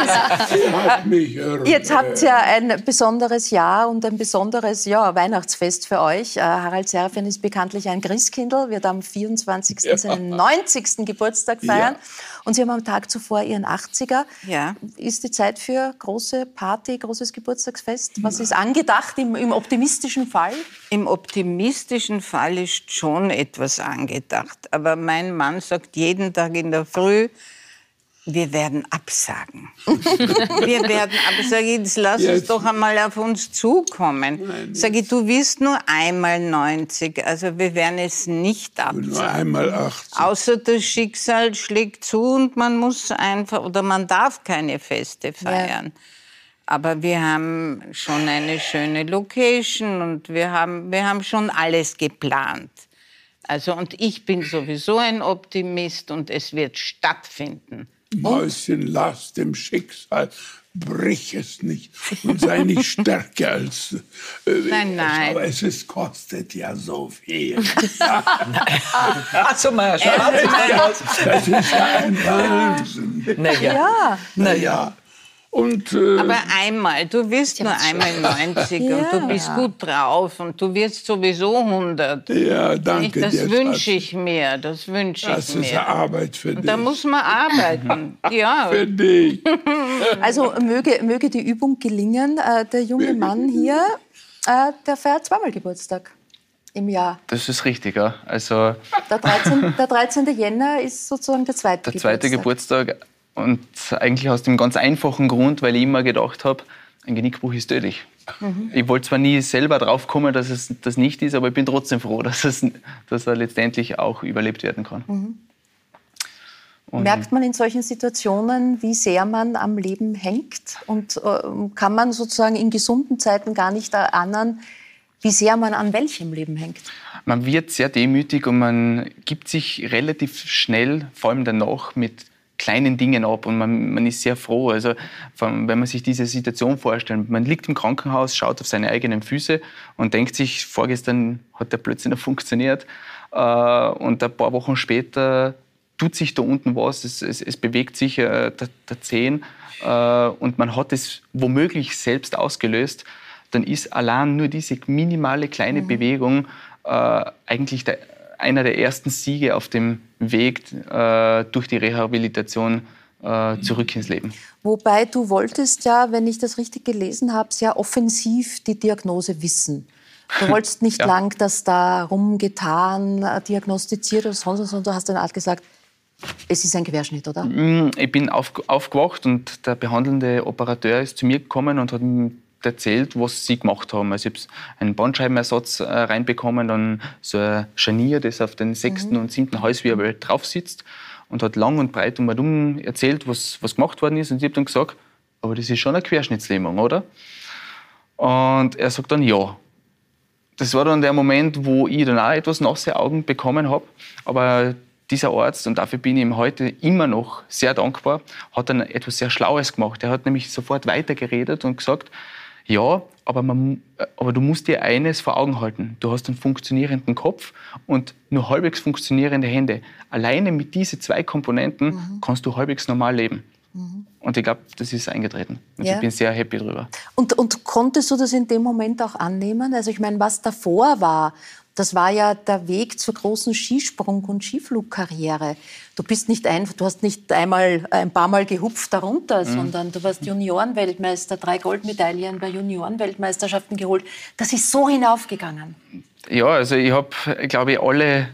ist. Jetzt habt ihr ein besonderes Jahr und ein besonderes ja, Weihnachtsfest für euch. Äh, Harald Serafin ist bekanntlich ein Christkindl, wird am 24. Ja. seinen 90. Geburtstag feiern. Ja. Und Sie haben am Tag zuvor Ihren 80er. Ja. Ist die Zeit für große Party, großes Geburtstagsfest? Was ist angedacht im, im optimistischen Fall? Im optimistischen Fall ist schon etwas angedacht. Aber mein Mann sagt jeden Tag in der Früh, wir werden absagen. wir werden absagen. Jetzt lass Jetzt. es doch einmal auf uns zukommen. Nein, Sag ich, du wirst nur einmal 90. Also wir werden es nicht absagen. Nur einmal 80. Außer das Schicksal schlägt zu und man muss einfach, oder man darf keine Feste feiern. Ja. Aber wir haben schon eine schöne Location und wir haben, wir haben schon alles geplant. Also, und ich bin sowieso ein Optimist und es wird stattfinden. Mäuschen, lass dem Schicksal, brich es nicht und sei nicht stärker als. Äh, nein, nein. Aber es ist, kostet ja so viel. Achso, mal, schau Das ist ja ein Wahnsinn. Naja. Ja. Naja. Und, äh, Aber einmal, du wirst nur einmal 90 ja. und du bist gut drauf und du wirst sowieso 100. Ja, danke Das wünsche ich mir, das wünsche ich mir. Das ist Arbeit für dich. Da muss man arbeiten, ja. Für dich. Also möge, möge die Übung gelingen. Äh, der junge Mann hier, äh, der feiert zweimal Geburtstag im Jahr. Das ist richtig, ja. Also der 13. der 13. Jänner ist sozusagen der zweite Geburtstag. Der zweite Geburtstag. Geburtstag und eigentlich aus dem ganz einfachen Grund, weil ich immer gedacht habe, ein Genickbruch ist tödlich. Mhm. Ich wollte zwar nie selber drauf kommen, dass es das nicht ist, aber ich bin trotzdem froh, dass, es, dass er letztendlich auch überlebt werden kann. Mhm. Merkt man in solchen Situationen, wie sehr man am Leben hängt? Und äh, kann man sozusagen in gesunden Zeiten gar nicht erahnen, wie sehr man an welchem Leben hängt? Man wird sehr demütig und man gibt sich relativ schnell, vor allem danach, mit kleinen Dingen ab und man, man ist sehr froh. Also wenn man sich diese Situation vorstellt, man liegt im Krankenhaus, schaut auf seine eigenen Füße und denkt sich, vorgestern hat der plötzlich noch funktioniert äh, und ein paar Wochen später tut sich da unten was, es, es, es bewegt sich äh, der, der Zehen äh, und man hat es womöglich selbst ausgelöst, dann ist allein nur diese minimale kleine mhm. Bewegung eigentlich der einer der ersten Siege auf dem Weg äh, durch die Rehabilitation äh, zurück ins Leben. Wobei du wolltest ja, wenn ich das richtig gelesen habe, sehr offensiv die Diagnose wissen. Du wolltest nicht ja. lang das da rumgetan, äh, diagnostiziert oder sonst was, sondern du hast dann halt gesagt, es ist ein Querschnitt, oder? Mm, ich bin auf, aufgewacht und der behandelnde Operateur ist zu mir gekommen und hat erzählt, was sie gemacht haben. Also ich habe einen Bandscheibenersatz äh, reinbekommen, dann so ein Scharnier, das auf den sechsten mhm. und siebten Halswirbel drauf sitzt und hat lang und breit um und um erzählt, was, was gemacht worden ist. Und ich habe dann gesagt, aber das ist schon eine Querschnittslähmung, oder? Und er sagt dann ja. Das war dann der Moment, wo ich dann auch etwas nasse Augen bekommen habe. Aber dieser Arzt, und dafür bin ich ihm heute immer noch sehr dankbar, hat dann etwas sehr Schlaues gemacht. Er hat nämlich sofort weitergeredet und gesagt, ja, aber, man, aber du musst dir eines vor Augen halten. Du hast einen funktionierenden Kopf und nur halbwegs funktionierende Hände. Alleine mit diesen zwei Komponenten mhm. kannst du halbwegs normal leben. Mhm. Und ich glaube, das ist eingetreten. Und ja. ich bin sehr happy darüber. Und, und konntest du das in dem Moment auch annehmen? Also ich meine, was davor war, das war ja der Weg zur großen Skisprung- und Skiflugkarriere. Du bist nicht ein, du hast nicht einmal ein paar Mal gehupft darunter, mhm. sondern du warst Juniorenweltmeister, drei Goldmedaillen bei Juniorenweltmeisterschaften geholt. Das ist so hinaufgegangen. Ja, also ich habe, glaube ich, alle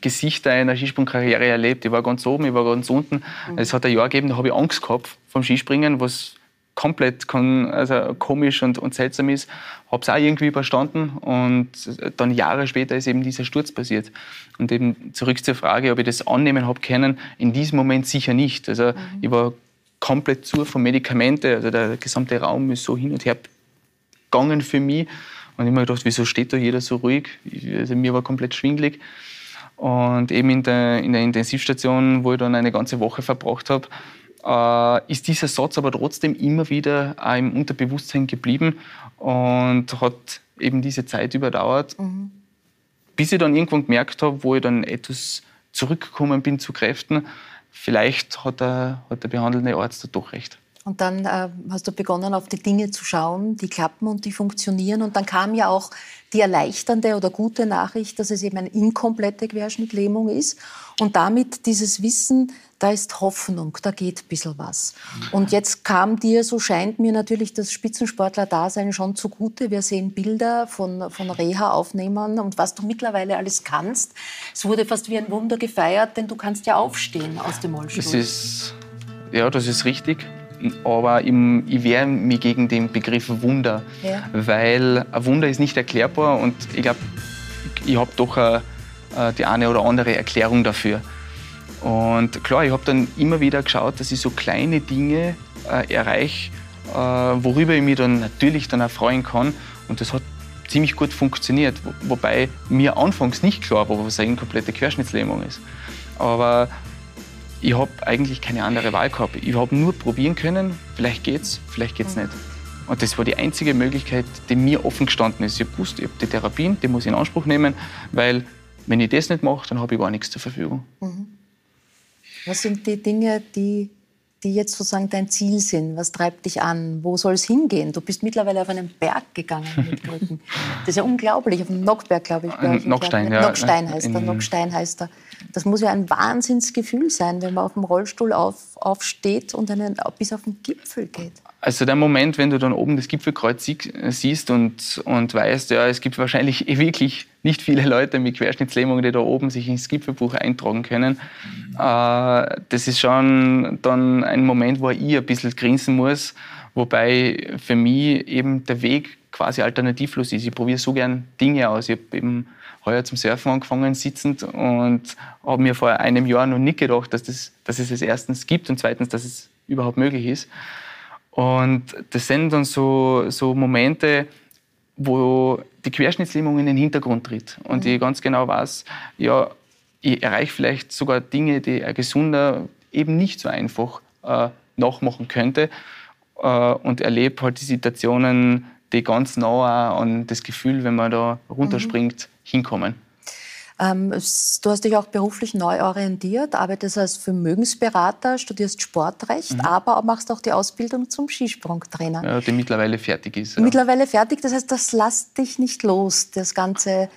Gesichter einer Skisprungkarriere erlebt. Ich war ganz oben, ich war ganz unten. Mhm. Es hat ein Jahr gegeben, da habe ich Angst gehabt vom Skispringen, was komplett also komisch und, und seltsam ist, habe es auch irgendwie überstanden und dann Jahre später ist eben dieser Sturz passiert. Und eben zurück zur Frage, ob ich das annehmen habe können, in diesem Moment sicher nicht. Also mhm. ich war komplett zu von Medikamente, also der gesamte Raum ist so hin und her gegangen für mich und ich habe mir gedacht, wieso steht da jeder so ruhig? Also mir war komplett schwindlig. Und eben in der, in der Intensivstation, wo ich dann eine ganze Woche verbracht habe, äh, ist dieser Satz aber trotzdem immer wieder auch im Unterbewusstsein geblieben und hat eben diese Zeit überdauert, mhm. bis ich dann irgendwann gemerkt habe, wo ich dann etwas zurückgekommen bin zu Kräften, vielleicht hat der, hat der behandelnde Arzt da doch recht. Und dann äh, hast du begonnen, auf die Dinge zu schauen, die klappen und die funktionieren. Und dann kam ja auch die erleichternde oder gute Nachricht, dass es eben eine inkomplette Querschnittlähmung ist. Und damit dieses Wissen, da ist Hoffnung, da geht ein bisschen was. Und jetzt kam dir, so scheint mir natürlich das Spitzensportler-Dasein schon zugute. Wir sehen Bilder von, von Reha-Aufnehmern und was du mittlerweile alles kannst. Es wurde fast wie ein Wunder gefeiert, denn du kannst ja aufstehen aus dem Rollstuhl. Das ist, ja, das ist richtig aber ich wehre mich gegen den Begriff Wunder, ja. weil ein Wunder ist nicht erklärbar und ich glaube, ich habe doch eine, äh, die eine oder andere Erklärung dafür. Und klar, ich habe dann immer wieder geschaut, dass ich so kleine Dinge äh, erreiche, äh, worüber ich mich dann natürlich dann freuen kann. Und das hat ziemlich gut funktioniert, wobei mir anfangs nicht klar war, was eine komplette Querschnittslähmung ist. Aber ich habe eigentlich keine andere Wahl gehabt. Ich habe nur probieren können, vielleicht geht's, vielleicht geht's nicht. Und das war die einzige Möglichkeit, die mir offen gestanden ist. Ich gewusst, ich habe die Therapien, die muss ich in Anspruch nehmen, weil wenn ich das nicht mache, dann habe ich gar nichts zur Verfügung. Mhm. Was sind die Dinge, die, die jetzt sozusagen dein Ziel sind? Was treibt dich an? Wo soll es hingehen? Du bist mittlerweile auf einen Berg gegangen mit Krücken. Das ist ja unglaublich, auf dem Nockberg, glaube ich. Äh, Nockstein, ja. Nockstein heißt er, Nockstein heißt er. Das muss ja ein Wahnsinnsgefühl sein, wenn man auf dem Rollstuhl auf, aufsteht und einen, bis auf den Gipfel geht. Also der Moment, wenn du dann oben das Gipfelkreuz siehst und, und weißt, ja, es gibt wahrscheinlich wirklich nicht viele Leute mit Querschnittslähmung, die da oben sich ins Gipfelbuch eintragen können. Äh, das ist schon dann ein Moment, wo ich ein bisschen grinsen muss, wobei für mich eben der Weg quasi alternativlos ist. Ich probiere so gern Dinge aus. Ich habe eben heuer zum Surfen angefangen, sitzend, und habe mir vor einem Jahr noch nicht gedacht, dass, das, dass es es erstens gibt und zweitens, dass es überhaupt möglich ist. Und das sind dann so, so Momente, wo die Querschnittslähmung in den Hintergrund tritt und mhm. ich ganz genau weiß, ja, ich erreiche vielleicht sogar Dinge, die ein Gesunder eben nicht so einfach äh, nachmachen könnte äh, und erlebe halt die Situationen, die ganz nah an das Gefühl, wenn man da runterspringt, mhm. hinkommen. Ähm, du hast dich auch beruflich neu orientiert, arbeitest als Vermögensberater, studierst Sportrecht, mhm. aber machst auch die Ausbildung zum Skisprungtrainer. Ja, die mittlerweile fertig ist. Ja. Mittlerweile fertig, das heißt, das lässt dich nicht los, das ganze,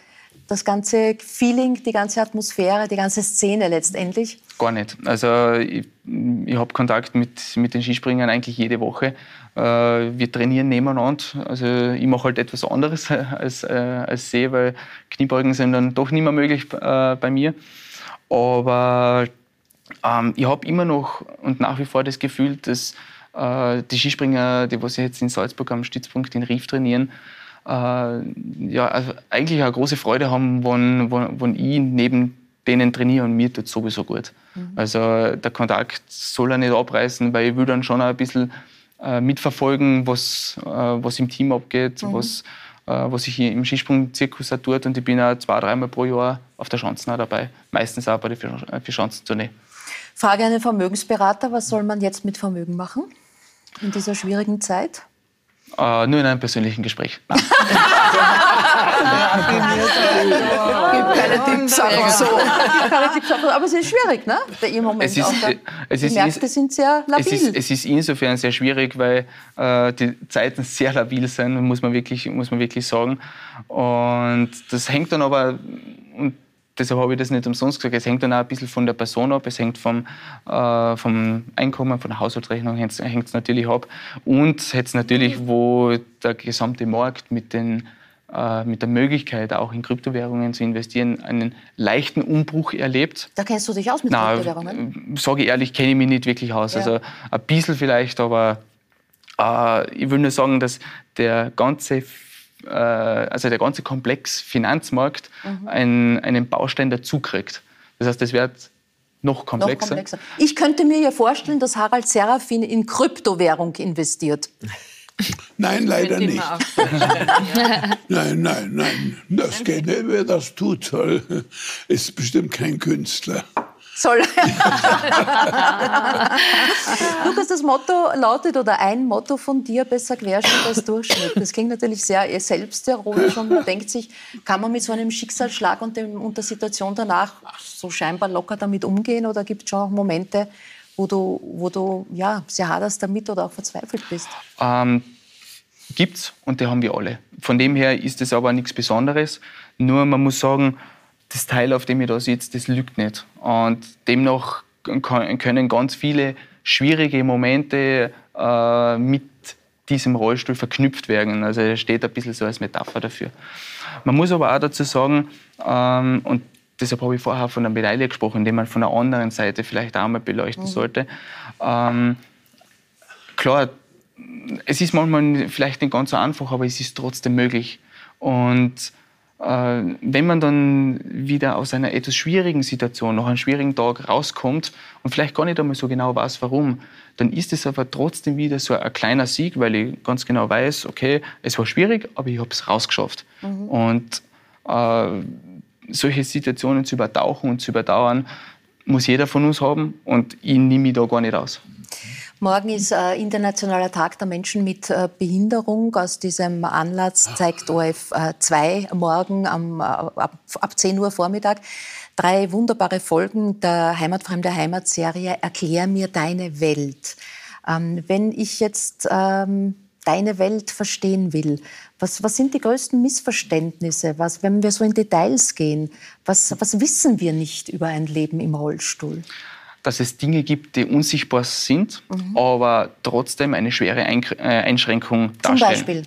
das ganze Feeling, die ganze Atmosphäre, die ganze Szene letztendlich. Gar nicht. Also ich, ich habe Kontakt mit, mit den Skispringern eigentlich jede Woche. Äh, wir trainieren nebeneinander. Also ich mache halt etwas anderes als, äh, als sie, weil Kniebeugen sind dann doch nicht mehr möglich äh, bei mir. Aber ähm, ich habe immer noch und nach wie vor das Gefühl, dass äh, die Skispringer, die was jetzt in Salzburg am Stützpunkt in Rief trainieren, äh, ja, also eigentlich eine große Freude haben, wenn, wenn, wenn ich neben denen trainiere und mir tut sowieso gut. Mhm. Also der Kontakt soll er nicht abreißen, weil ich will dann schon ein bisschen äh, mitverfolgen, was, äh, was im Team abgeht, mhm. was, was sich hier im Skisprung-Zirkus tut. Und ich bin auch zwei, dreimal pro Jahr auf der Schanzen dabei. Meistens auch bei der Vierschanzentournee. Frage an den Vermögensberater, was soll man jetzt mit Vermögen machen in dieser schwierigen Zeit? Uh, nur in einem persönlichen Gespräch. Gibt keine Tipps, aber so. keine Tipps, aber es ist schwierig, ne? Im Moment es ist, auch es die Märkte sind sehr labil. Es ist, es ist, insofern sehr schwierig, weil äh, die Zeiten sehr labil sind, muss man wirklich, muss man wirklich sagen. Und das hängt dann aber, und deshalb habe ich das nicht umsonst gesagt. Es hängt dann auch ein bisschen von der Person ab, es hängt vom, äh, vom Einkommen, von der Haushaltsrechnung hängt es natürlich ab. Und jetzt natürlich, wo der gesamte Markt mit, den, mit der Möglichkeit, auch in Kryptowährungen zu investieren, einen leichten Umbruch erlebt. Da kennst du dich aus mit Nein, Kryptowährungen? Sage ich ehrlich, kenne ich mich nicht wirklich aus. Ja. Also ein bisschen vielleicht, aber äh, ich will nur sagen, dass der ganze äh, also der ganze Komplex Finanzmarkt mhm. einen, einen Baustein dazukriegt. Das heißt, es wird noch komplexer. noch komplexer. Ich könnte mir ja vorstellen, dass Harald Serafin in Kryptowährung investiert. Nein, leider nicht. nein, nein, nein. Das geht nicht. Wer das tut, soll, ist bestimmt kein Künstler soll. Lukas, das Motto lautet, oder ein Motto von dir, besser Querschnitt als Durchschnitt. Das klingt natürlich sehr selbstironisch und man denkt sich, kann man mit so einem Schicksalsschlag und, dem, und der Situation danach so scheinbar locker damit umgehen oder gibt es schon auch Momente, wo du, wo du ja, sehr haderst damit oder auch verzweifelt bist? Ähm, gibt's und die haben wir alle. Von dem her ist es aber nichts Besonderes. Nur man muss sagen, das Teil, auf dem ich da sitze, das lügt nicht. Und demnach können ganz viele schwierige Momente äh, mit diesem Rollstuhl verknüpft werden. Also er steht ein bisschen so als Metapher dafür. Man muss aber auch dazu sagen, ähm, und deshalb habe ich vorher von der Medaille gesprochen, die man von der anderen Seite vielleicht auch mal beleuchten mhm. sollte. Ähm, klar, es ist manchmal vielleicht nicht ganz so einfach, aber es ist trotzdem möglich. Und äh, wenn man dann wieder aus einer etwas schwierigen Situation, nach einem schwierigen Tag rauskommt und vielleicht gar nicht einmal so genau weiß, warum, dann ist es aber trotzdem wieder so ein kleiner Sieg, weil ich ganz genau weiß, okay, es war schwierig, aber ich habe es rausgeschafft. Mhm. Und äh, solche Situationen zu übertauchen und zu überdauern, muss jeder von uns haben und ich nehme mich da gar nicht aus. Morgen ist äh, Internationaler Tag der Menschen mit äh, Behinderung. Aus diesem Anlass zeigt ORF 2 äh, morgen am, äh, ab, ab 10 Uhr Vormittag drei wunderbare Folgen der Heimatfremde Heimatserie Erklär mir deine Welt. Ähm, wenn ich jetzt ähm, deine Welt verstehen will, was, was sind die größten Missverständnisse? Was, wenn wir so in Details gehen, was, was wissen wir nicht über ein Leben im Rollstuhl? dass es Dinge gibt, die unsichtbar sind, mhm. aber trotzdem eine schwere äh, Einschränkung darstellen. Zum Beispiel?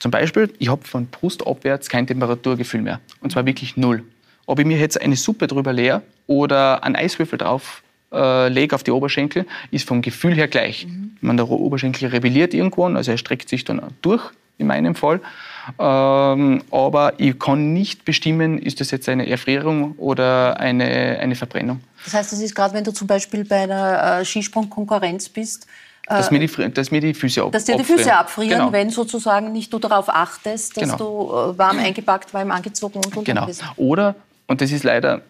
Zum Beispiel, ich habe von Brust abwärts kein Temperaturgefühl mehr. Und zwar wirklich null. Ob ich mir jetzt eine Suppe drüber leer oder einen Eiswürfel drauf äh, lege auf die Oberschenkel, ist vom Gefühl her gleich. Mhm. Man, der Oberschenkel rebelliert irgendwann, also er streckt sich dann durch, in meinem Fall. Ähm, aber ich kann nicht bestimmen, ist das jetzt eine Erfrierung oder eine, eine Verbrennung. Das heißt, das ist gerade, wenn du zum Beispiel bei einer äh, Skisprungkonkurrenz bist, äh, dass mir, die, dass mir die Füße abfrieren. Dass dir die Füße abfrieren, genau. wenn sozusagen nicht du darauf achtest, dass genau. du äh, warm eingepackt, warm angezogen und und genau. bist. Oder, und das ist leider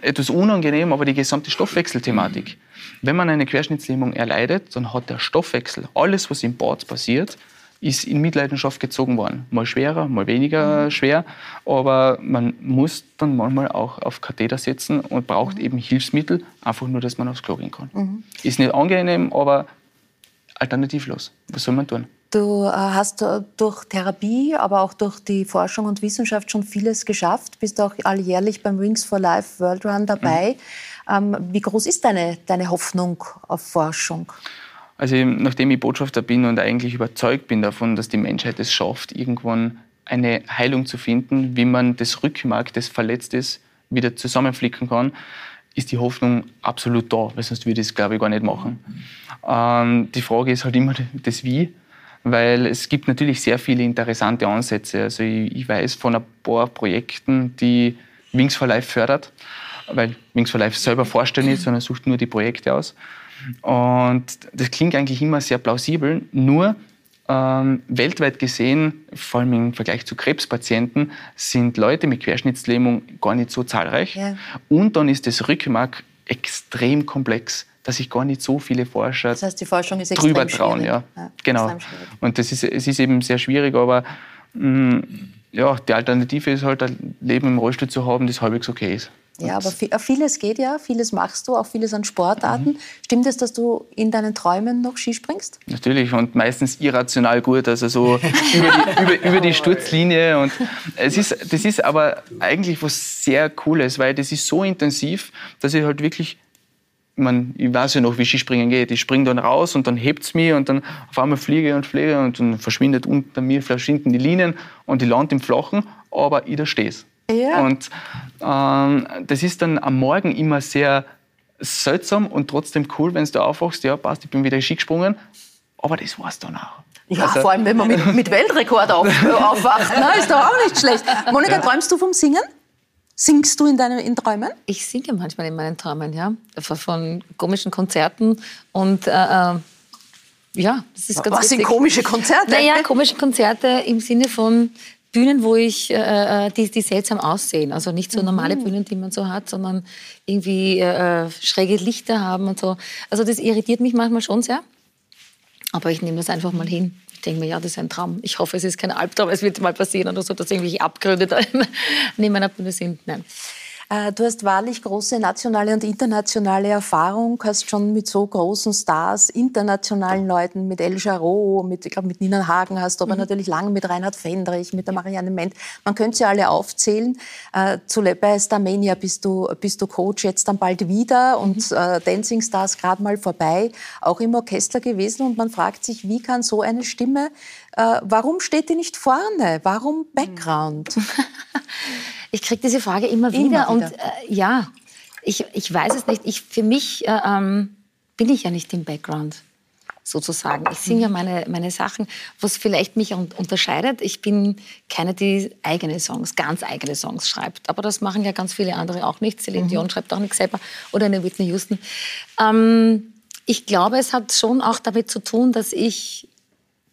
etwas unangenehm, aber die gesamte Stoffwechselthematik. Wenn man eine Querschnittslähmung erleidet, dann hat der Stoffwechsel, alles, was im Bord passiert, ist in Mitleidenschaft gezogen worden. Mal schwerer, mal weniger mhm. schwer, aber man muss dann manchmal auch auf Katheter setzen und braucht mhm. eben Hilfsmittel, einfach nur, dass man aufs Klo gehen kann. Mhm. Ist nicht angenehm, aber alternativlos. Was soll man tun? Du äh, hast äh, durch Therapie, aber auch durch die Forschung und Wissenschaft schon vieles geschafft. Bist auch alljährlich beim Wings for Life World Run dabei. Mhm. Ähm, wie groß ist deine, deine Hoffnung auf Forschung? Also nachdem ich Botschafter bin und eigentlich überzeugt bin davon, dass die Menschheit es schafft, irgendwann eine Heilung zu finden, wie man das Rückmark, das verletzt ist, wieder zusammenflicken kann, ist die Hoffnung absolut da, weil sonst würde ich es, glaube ich, gar nicht machen. Ähm, die Frage ist halt immer das Wie, weil es gibt natürlich sehr viele interessante Ansätze. Also ich, ich weiß von ein paar Projekten, die Wings for Life fördert, weil Wings for Life selber forscht nicht, sondern sucht nur die Projekte aus. Und das klingt eigentlich immer sehr plausibel, nur ähm, weltweit gesehen, vor allem im Vergleich zu Krebspatienten, sind Leute mit Querschnittslähmung gar nicht so zahlreich. Ja. Und dann ist das Rückenmark extrem komplex, dass sich gar nicht so viele Forscher das heißt, die Forschung ist drüber trauen. Ja. ja. genau. Und das ist, es ist eben sehr schwierig, aber mh, mm, ja, die Alternative ist halt, ein Leben im Rollstuhl zu haben, das halbwegs okay ist. Ja, aber äh, vieles geht ja, vieles machst du, auch vieles an Sportarten. Mhm. Stimmt es, dass du in deinen Träumen noch Ski springst? Natürlich und meistens irrational gut, also so über, die, über, über, die, Sturzlinie. Und es ist, das ist aber eigentlich was sehr Cooles, weil das ist so intensiv, dass ich halt wirklich ich, mein, ich weiß ja noch, wie Skispringen geht. Ich springe dann raus und dann hebt es mich und dann auf einmal fliege und fliege und dann verschwindet unter mir, verschwinden die Linien und ich lande im Flachen, aber ich da stehe ja. Und ähm, das ist dann am Morgen immer sehr seltsam und trotzdem cool, wenn du aufwachst, ja passt, ich bin wieder Ski gesprungen, aber das war's dann auch. Ja, also, vor allem, wenn man mit, mit Weltrekord auf, aufwacht, ne, ist doch auch nicht schlecht. Monika, ja. träumst du vom Singen? Singst du in deinen in Träumen? Ich singe manchmal in meinen Träumen, ja. Von komischen Konzerten und äh, äh ja, das ist ganz Was witzig. sind komische Konzerte? Naja, komische Konzerte im Sinne von Bühnen, wo ich, äh, äh, die, die seltsam aussehen. Also nicht so normale mhm. Bühnen, die man so hat, sondern irgendwie äh, äh, schräge Lichter haben und so. Also das irritiert mich manchmal schon sehr. Aber ich nehme das einfach mal hin. Ich denke mir, ja, das ist ein Traum. Ich hoffe, es ist kein Albtraum, es wird mal passieren oder so, dass irgendwelche Abgründe da neben meiner Bühne sind. Nein. Äh, du hast wahrlich große nationale und internationale Erfahrung, hast schon mit so großen Stars, internationalen Leuten, mit El Jarreau, mit, ich glaube, mit Nina Hagen hast du, aber mhm. natürlich lange mit Reinhard Fendrich, mit der Marianne Ment. Man könnte sie alle aufzählen. Äh, zu bei Starmania bist du, bist du Coach, jetzt dann bald wieder und mhm. äh, Dancing Stars gerade mal vorbei, auch im Orchester gewesen und man fragt sich, wie kann so eine Stimme, äh, warum steht die nicht vorne? Warum Background? Ich kriege diese Frage immer wieder, immer wieder. und äh, ja, ich, ich weiß es nicht. Ich, für mich äh, ähm, bin ich ja nicht im Background sozusagen. Ich singe ja meine, meine Sachen, was vielleicht mich unterscheidet. Ich bin keine, die eigene Songs, ganz eigene Songs schreibt. Aber das machen ja ganz viele andere auch nicht. Celine mhm. Dion schreibt auch nichts selber oder eine Whitney Houston. Ähm, ich glaube, es hat schon auch damit zu tun, dass ich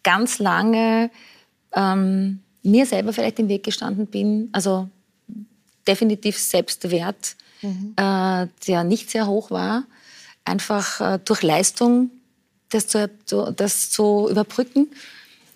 ganz lange ähm, mir selber vielleicht im Weg gestanden bin. Also definitiv Selbstwert, mhm. äh, der nicht sehr hoch war, einfach äh, durch Leistung das zu, das zu überbrücken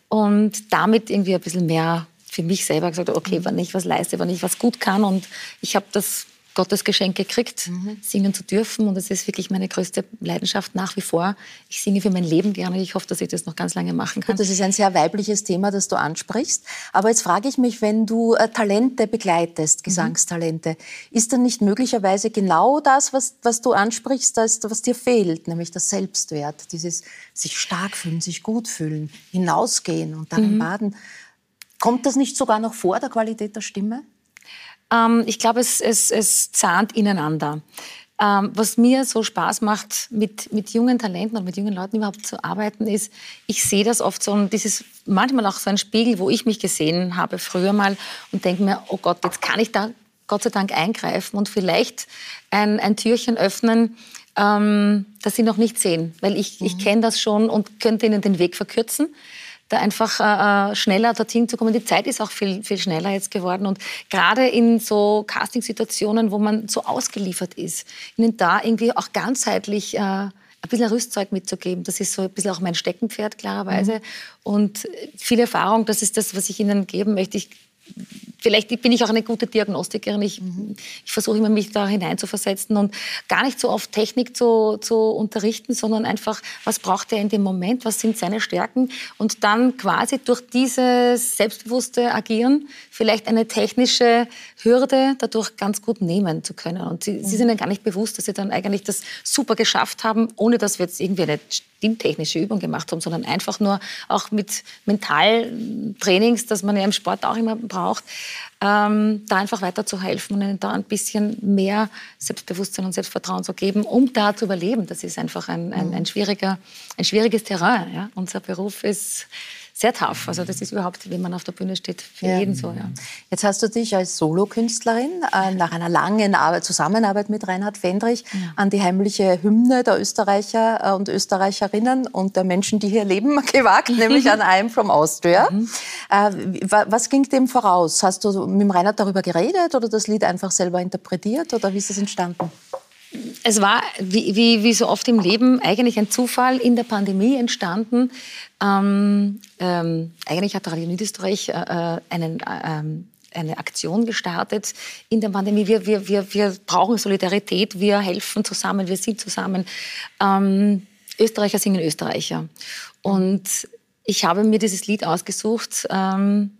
und damit irgendwie ein bisschen mehr für mich selber gesagt, okay, mhm. wenn ich was leiste, wenn ich was gut kann und ich habe das Gottes Geschenk gekriegt, mhm. singen zu dürfen. Und es ist wirklich meine größte Leidenschaft nach wie vor. Ich singe für mein Leben gerne. Ich hoffe, dass ich das noch ganz lange machen kann. Und das ist ein sehr weibliches Thema, das du ansprichst. Aber jetzt frage ich mich, wenn du äh, Talente begleitest, mhm. Gesangstalente, mhm. ist dann nicht möglicherweise genau das, was, was du ansprichst, das, was dir fehlt, nämlich das Selbstwert, dieses sich stark fühlen, sich gut fühlen, hinausgehen und darin mhm. baden. Kommt das nicht sogar noch vor der Qualität der Stimme? Ähm, ich glaube, es, es, es zahnt ineinander. Ähm, was mir so Spaß macht, mit, mit jungen Talenten und mit jungen Leuten überhaupt zu arbeiten, ist, ich sehe das oft so, und das ist manchmal auch so ein Spiegel, wo ich mich gesehen habe früher mal und denke mir, oh Gott, jetzt kann ich da Gott sei Dank eingreifen und vielleicht ein, ein Türchen öffnen, ähm, das sie noch nicht sehen. Weil ich, mhm. ich kenne das schon und könnte ihnen den Weg verkürzen da einfach äh, äh, schneller dorthin zu kommen. Die Zeit ist auch viel, viel schneller jetzt geworden. Und gerade in so Castingsituationen, wo man so ausgeliefert ist, ihnen da irgendwie auch ganzheitlich äh, ein bisschen Rüstzeug mitzugeben. Das ist so ein bisschen auch mein Steckenpferd, klarerweise. Mhm. Und viel Erfahrung, das ist das, was ich Ihnen geben möchte. Ich vielleicht bin ich auch eine gute Diagnostikerin. Ich, ich versuche immer, mich da hineinzuversetzen und gar nicht so oft Technik zu, zu unterrichten, sondern einfach, was braucht er in dem Moment, was sind seine Stärken und dann quasi durch dieses selbstbewusste Agieren vielleicht eine technische Hürde dadurch ganz gut nehmen zu können. Und sie, sie sind ja gar nicht bewusst, dass sie dann eigentlich das super geschafft haben, ohne dass wir jetzt irgendwie eine stimmtechnische Übung gemacht haben, sondern einfach nur auch mit Mentaltrainings, das man ja im Sport auch immer braucht, ähm, da einfach weiter zu helfen und ihnen da ein bisschen mehr Selbstbewusstsein und Selbstvertrauen zu geben, um da zu überleben. Das ist einfach ein, ein, ein, schwieriger, ein schwieriges Terrain. Ja? Unser Beruf ist sehr tough. Also das ist überhaupt, wenn man auf der Bühne steht, für ja. jeden so. Ja. Jetzt hast du dich als Solokünstlerin äh, nach einer langen Arbeit, Zusammenarbeit mit Reinhard Fendrich ja. an die heimliche Hymne der Österreicher äh, und Österreicherinnen und der Menschen, die hier leben, gewagt, nämlich an I'm from Austria. Mhm. Äh, was ging dem voraus? Hast du mit Reinhard darüber geredet oder das Lied einfach selber interpretiert oder wie ist es entstanden? Es war, wie, wie, wie, so oft im Leben, eigentlich ein Zufall in der Pandemie entstanden. Ähm, ähm, eigentlich hat Radio Niederösterreich äh, äh einen, äh, eine Aktion gestartet in der Pandemie. Wir, wir, wir, wir brauchen Solidarität, wir helfen zusammen, wir sind zusammen. Ähm, Österreicher singen Österreicher. Und ich habe mir dieses Lied ausgesucht, ähm,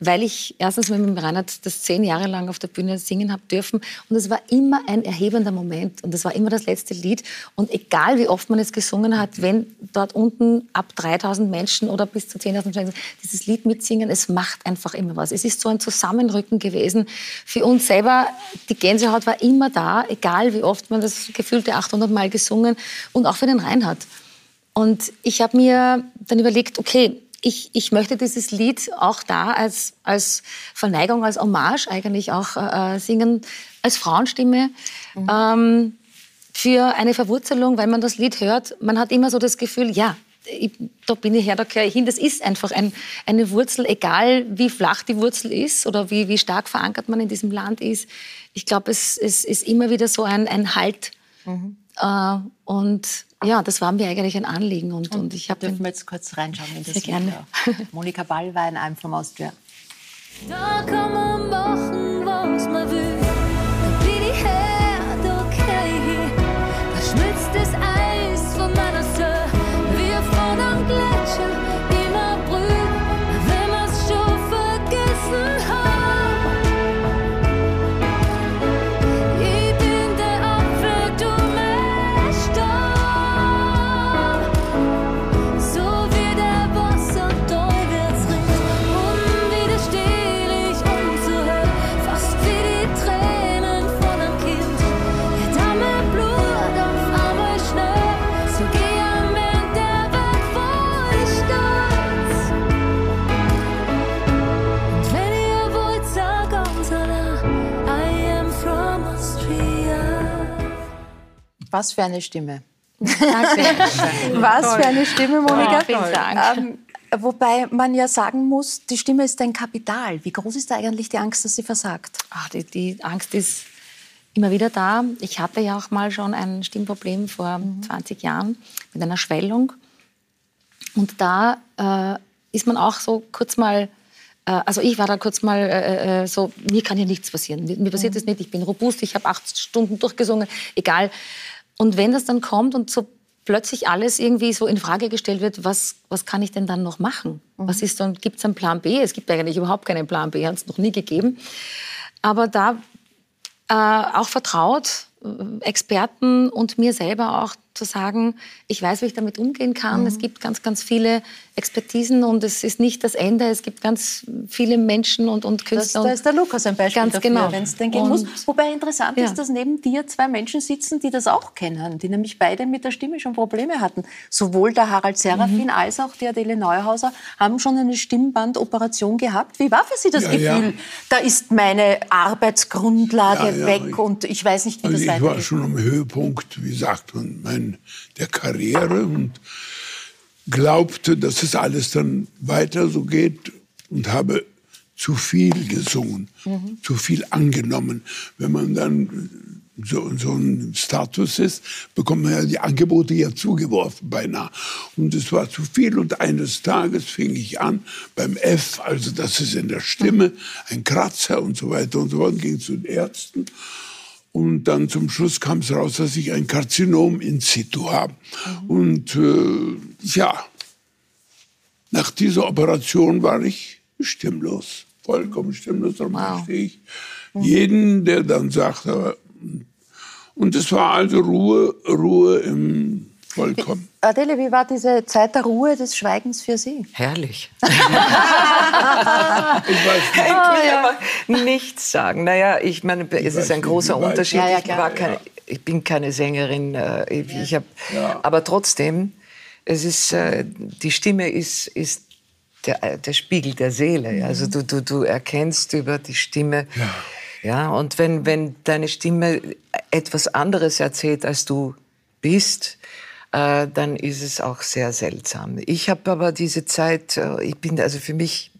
weil ich erstens mit dem Reinhard das zehn Jahre lang auf der Bühne singen habe dürfen. Und es war immer ein erhebender Moment. Und es war immer das letzte Lied. Und egal wie oft man es gesungen hat, wenn dort unten ab 3000 Menschen oder bis zu 10.000 Menschen dieses Lied mitsingen, es macht einfach immer was. Es ist so ein Zusammenrücken gewesen. Für uns selber, die Gänsehaut war immer da, egal wie oft man das gefühlte 800 Mal gesungen. Und auch für den Reinhard. Und ich habe mir dann überlegt, okay, ich, ich möchte dieses Lied auch da als, als Verneigung, als Hommage eigentlich auch äh, äh, singen, als Frauenstimme. Mhm. Ähm, für eine Verwurzelung, weil man das Lied hört, man hat immer so das Gefühl, ja, ich, da bin ich her, da gehöre ich hin. Das ist einfach ein, eine Wurzel, egal wie flach die Wurzel ist oder wie, wie stark verankert man in diesem Land ist. Ich glaube, es, es ist immer wieder so ein, ein Halt. Mhm. Äh, und ja, das war mir eigentlich ein Anliegen. Und, und, und ich habe Dürfen wir jetzt kurz reinschauen in das Sehr gerne. Monika Ball war in einem vom Austria. Da kann man machen, was man will. Was für eine Stimme. Was für eine Stimme, Monika. Dank. Ähm, wobei man ja sagen muss, die Stimme ist ein Kapital. Wie groß ist da eigentlich die Angst, dass sie versagt? Ach, die, die Angst ist immer wieder da. Ich hatte ja auch mal schon ein Stimmproblem vor mhm. 20 Jahren mit einer Schwellung. Und da äh, ist man auch so kurz mal äh, also ich war da kurz mal äh, äh, so, mir kann hier nichts passieren. Mir, mir passiert mhm. das nicht, ich bin robust, ich habe acht Stunden durchgesungen, egal. Und wenn das dann kommt und so plötzlich alles irgendwie so in Frage gestellt wird, was, was kann ich denn dann noch machen? Mhm. Was ist dann, gibt es einen Plan B? Es gibt eigentlich überhaupt keinen Plan B, hat es noch nie gegeben. Aber da äh, auch vertraut, äh, Experten und mir selber auch zu sagen, ich weiß, wie ich damit umgehen kann. Mhm. Es gibt ganz, ganz viele Expertisen und es ist nicht das Ende. Es gibt ganz viele Menschen und, und Künstler. Das, da ist der Lukas ein Beispiel ganz dafür, genau. wenn es denn gehen und, muss. Wobei interessant ja. ist, dass neben dir zwei Menschen sitzen, die das auch kennen, die nämlich beide mit der Stimme schon Probleme hatten. Sowohl der Harald Serafin mhm. als auch die Adele Neuhauser haben schon eine Stimmbandoperation gehabt. Wie war für Sie das ja, Gefühl, ja. da ist meine Arbeitsgrundlage weg und ich weiß nicht, wie also das weitergeht? Ich war schon am Höhepunkt, wie sagt man, mein, der Karriere und glaubte, dass es alles dann weiter so geht und habe zu viel gesungen, mhm. zu viel angenommen. Wenn man dann so, so ein Status ist, bekommt man ja die Angebote ja zugeworfen beinahe. Und es war zu viel und eines Tages fing ich an beim F, also das ist in der Stimme, ein Kratzer und so weiter und so fort, ging zu den Ärzten und dann zum Schluss kam es raus, dass ich ein Karzinom in situ habe. Und äh, ja, nach dieser Operation war ich stimmlos, vollkommen stimmlos. Darum wow. ich mhm. jeden, der dann sagte, und es war also Ruhe, Ruhe im Vollkommen. Adele, wie war diese Zeit der Ruhe, des Schweigens für Sie? Herrlich. ich weiß nicht. Aber nichts sagen. Naja, ich meine, ich es ist ein großer Unterschied. Ja, ja, ich, war keine, ich bin keine Sängerin. Äh, ich, ich hab, Aber trotzdem, es ist, äh, die Stimme ist, ist der, der Spiegel der Seele. Also du, du, du erkennst über die Stimme. Ja. Ja, und wenn, wenn deine Stimme etwas anderes erzählt, als du bist, äh, dann ist es auch sehr seltsam. Ich habe aber diese Zeit, äh, ich bin also für mich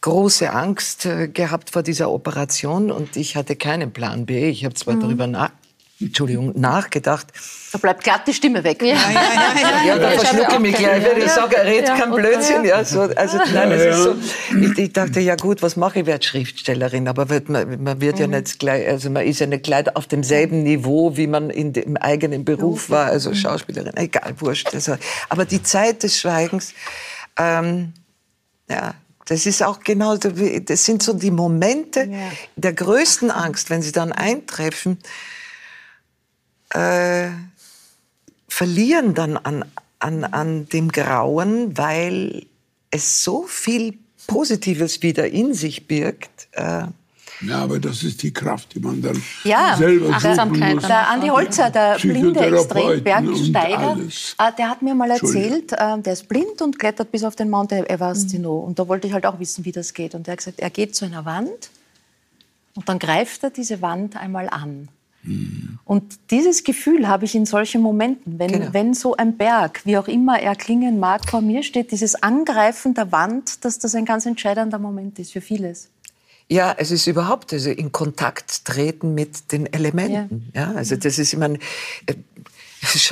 große Angst äh, gehabt vor dieser Operation und ich hatte keinen Plan B. Ich habe zwar mhm. darüber nach Entschuldigung, nachgedacht. Da bleibt glatt die Stimme weg. Ja, ja, ja, ja, ja da verschlucke ich mich gleich, wenn ich sage, er redet kein Blödsinn. Ja, so, also, nein, es ist so, ich, ich, dachte, ja gut, was mache ich, werde Schriftstellerin, aber wird, man, man, wird ja mhm. nicht gleich, also man ist ja nicht gleich auf demselben Niveau, wie man in dem eigenen Beruf war, also mhm. Schauspielerin, egal, wurscht. Also, aber die Zeit des Schweigens, ähm, ja, das ist auch genau, das sind so die Momente der größten Angst, wenn sie dann eintreffen, äh, verlieren dann an, an, an dem Grauen, weil es so viel Positives wieder in sich birgt. Äh, ja, aber das ist die Kraft, die man dann ja, selber suchen muss. Der Andi Holzer, der blinde Extrem Bergsteiger, äh, der hat mir mal erzählt, äh, der ist blind und klettert bis auf den Mount Everest mhm. Und da wollte ich halt auch wissen, wie das geht. Und er hat gesagt, er geht zu einer Wand und dann greift er diese Wand einmal an. Und dieses Gefühl habe ich in solchen Momenten, wenn, genau. wenn so ein Berg, wie auch immer er klingen mag, vor mir steht, dieses Angreifen der Wand, dass das ein ganz entscheidender Moment ist für vieles. Ja, es ist überhaupt also in Kontakt treten mit den Elementen. Ja, ja also das ist immer ein, äh,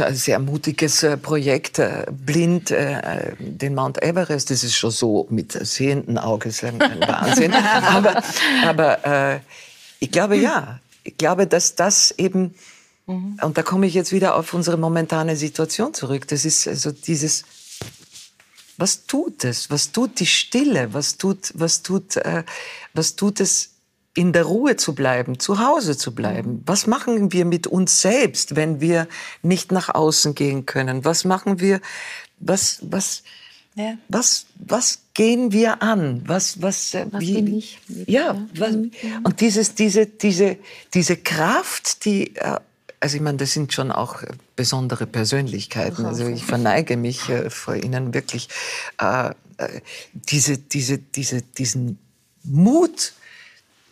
ein sehr mutiges äh, Projekt, äh, blind den Mount Everest. Das ist schon so mit sehenden Augen ein, ein Wahnsinn. aber, aber äh, ich glaube ja, ich glaube, dass das eben, mhm. und da komme ich jetzt wieder auf unsere momentane Situation zurück, das ist also dieses, was tut es? Was tut die Stille? Was tut, was tut, äh, was tut es, in der Ruhe zu bleiben, zu Hause zu bleiben? Was machen wir mit uns selbst, wenn wir nicht nach außen gehen können? Was machen wir, was, was, ja. Was, was gehen wir an? Was, was, äh, was wie, bin ich? Ja, was, mhm. und dieses, diese, diese, diese Kraft, die, äh, also ich meine, das sind schon auch besondere Persönlichkeiten. Also ich verneige mich äh, vor Ihnen wirklich. Äh, äh, diese, diese, diese, diesen Mut,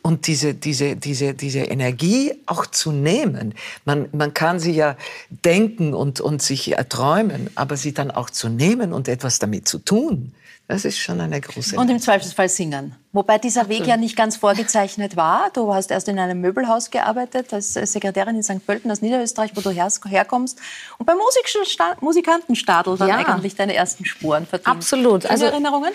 und diese, diese, diese, diese Energie auch zu nehmen. Man, man kann sie ja denken und, und sich erträumen, aber sie dann auch zu nehmen und etwas damit zu tun, das ist schon eine große. Und im Zweifelsfall singen. Wobei dieser. Weg ja nicht ganz vorgezeichnet war. Du hast erst in einem Möbelhaus gearbeitet, als Sekretärin in St. Pölten aus Niederösterreich, wo du herkommst. Und beim Musikantenstadel dann ja. eigentlich deine ersten Spuren verdient. Absolut. Also, Erinnerungen?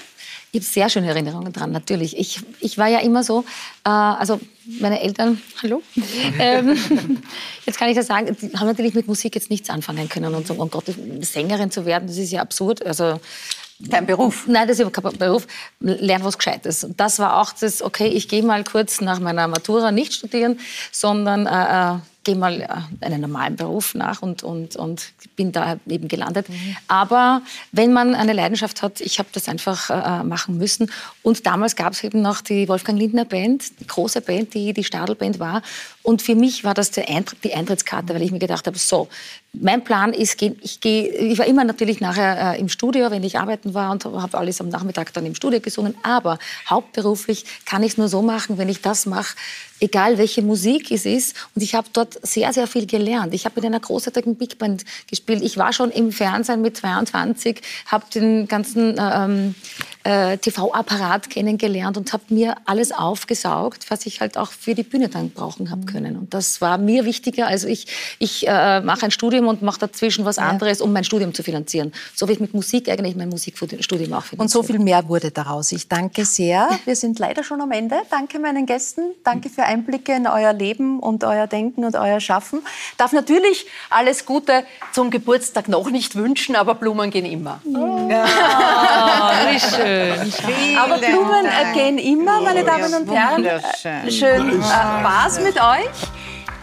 Ich habe sehr schöne Erinnerungen dran, natürlich. Ich, ich war ja immer so, äh, also meine Eltern, hallo, ähm, jetzt kann ich das sagen, die haben natürlich mit Musik jetzt nichts anfangen können und so, oh Gott, Sängerin zu werden, das ist ja absurd. Also kein Beruf. Nein, das ist kein Beruf. Lern was Gescheites. Das war auch das, okay, ich gehe mal kurz nach meiner Matura nicht studieren, sondern äh, äh gehe mal äh, einen normalen Beruf nach und, und, und bin da eben gelandet. Mhm. Aber wenn man eine Leidenschaft hat, ich habe das einfach äh, machen müssen. Und damals gab es eben noch die Wolfgang Lindner Band, die große Band, die die Stadelband war. Und für mich war das die Eintrittskarte, weil ich mir gedacht habe, so, mein Plan ist, ich, gehe, ich war immer natürlich nachher äh, im Studio, wenn ich arbeiten war und habe alles am Nachmittag dann im Studio gesungen. Aber hauptberuflich kann ich es nur so machen, wenn ich das mache, egal welche Musik es ist. Und ich habe dort sehr, sehr viel gelernt. Ich habe mit einer großartigen Big Band gespielt. Ich war schon im Fernsehen mit 22, habe den ganzen ähm, äh, TV-Apparat kennengelernt und habe mir alles aufgesaugt, was ich halt auch für die Bühne dann brauchen habe können. Und das war mir wichtiger. Also ich, ich äh, mache ein Studium und mache dazwischen was anderes, um mein Studium zu finanzieren. So wie ich mit Musik eigentlich mein Musikstudium auch finanziere. Und so viel mehr wurde daraus. Ich danke sehr. Wir sind leider schon am Ende. Danke meinen Gästen. Danke für Einblicke in euer Leben und euer Denken und euer Schaffen. Darf natürlich alles Gute zum Geburtstag noch nicht wünschen, aber Blumen gehen immer. Ja, wie schön schön. Aber Blumen Dank. gehen immer, meine Damen und Herren. Schön äh, war's mit euch.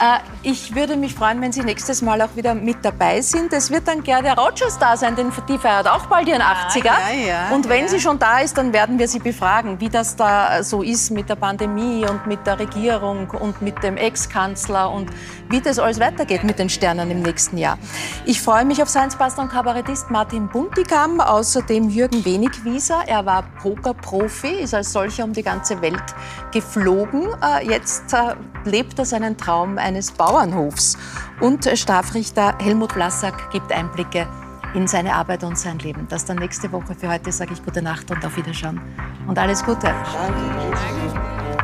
Äh, Ich würde mich freuen, wenn Sie nächstes Mal auch wieder mit dabei sind. Es wird dann Gerda Rogers da sein, denn die feiert auch bald ihren 80er. Ja, ja, und wenn sie schon da ist, dann werden wir sie befragen, wie das da so ist mit der Pandemie und mit der Regierung und mit dem Ex-Kanzler und wie das alles weitergeht mit den Sternen im nächsten Jahr. Ich freue mich auf Science-Pastor und Kabarettist Martin Buntigam, außerdem Jürgen Wenigwieser. Er war Pokerprofi, ist als solcher um die ganze Welt geflogen. Äh, jetzt äh, lebt er seinen Traum eines Bauernhofs. Und Strafrichter Helmut Blassack gibt Einblicke in seine Arbeit und sein Leben. Das dann nächste Woche. Für heute sage ich gute Nacht und auf Wiederschauen. Und alles Gute. Danke.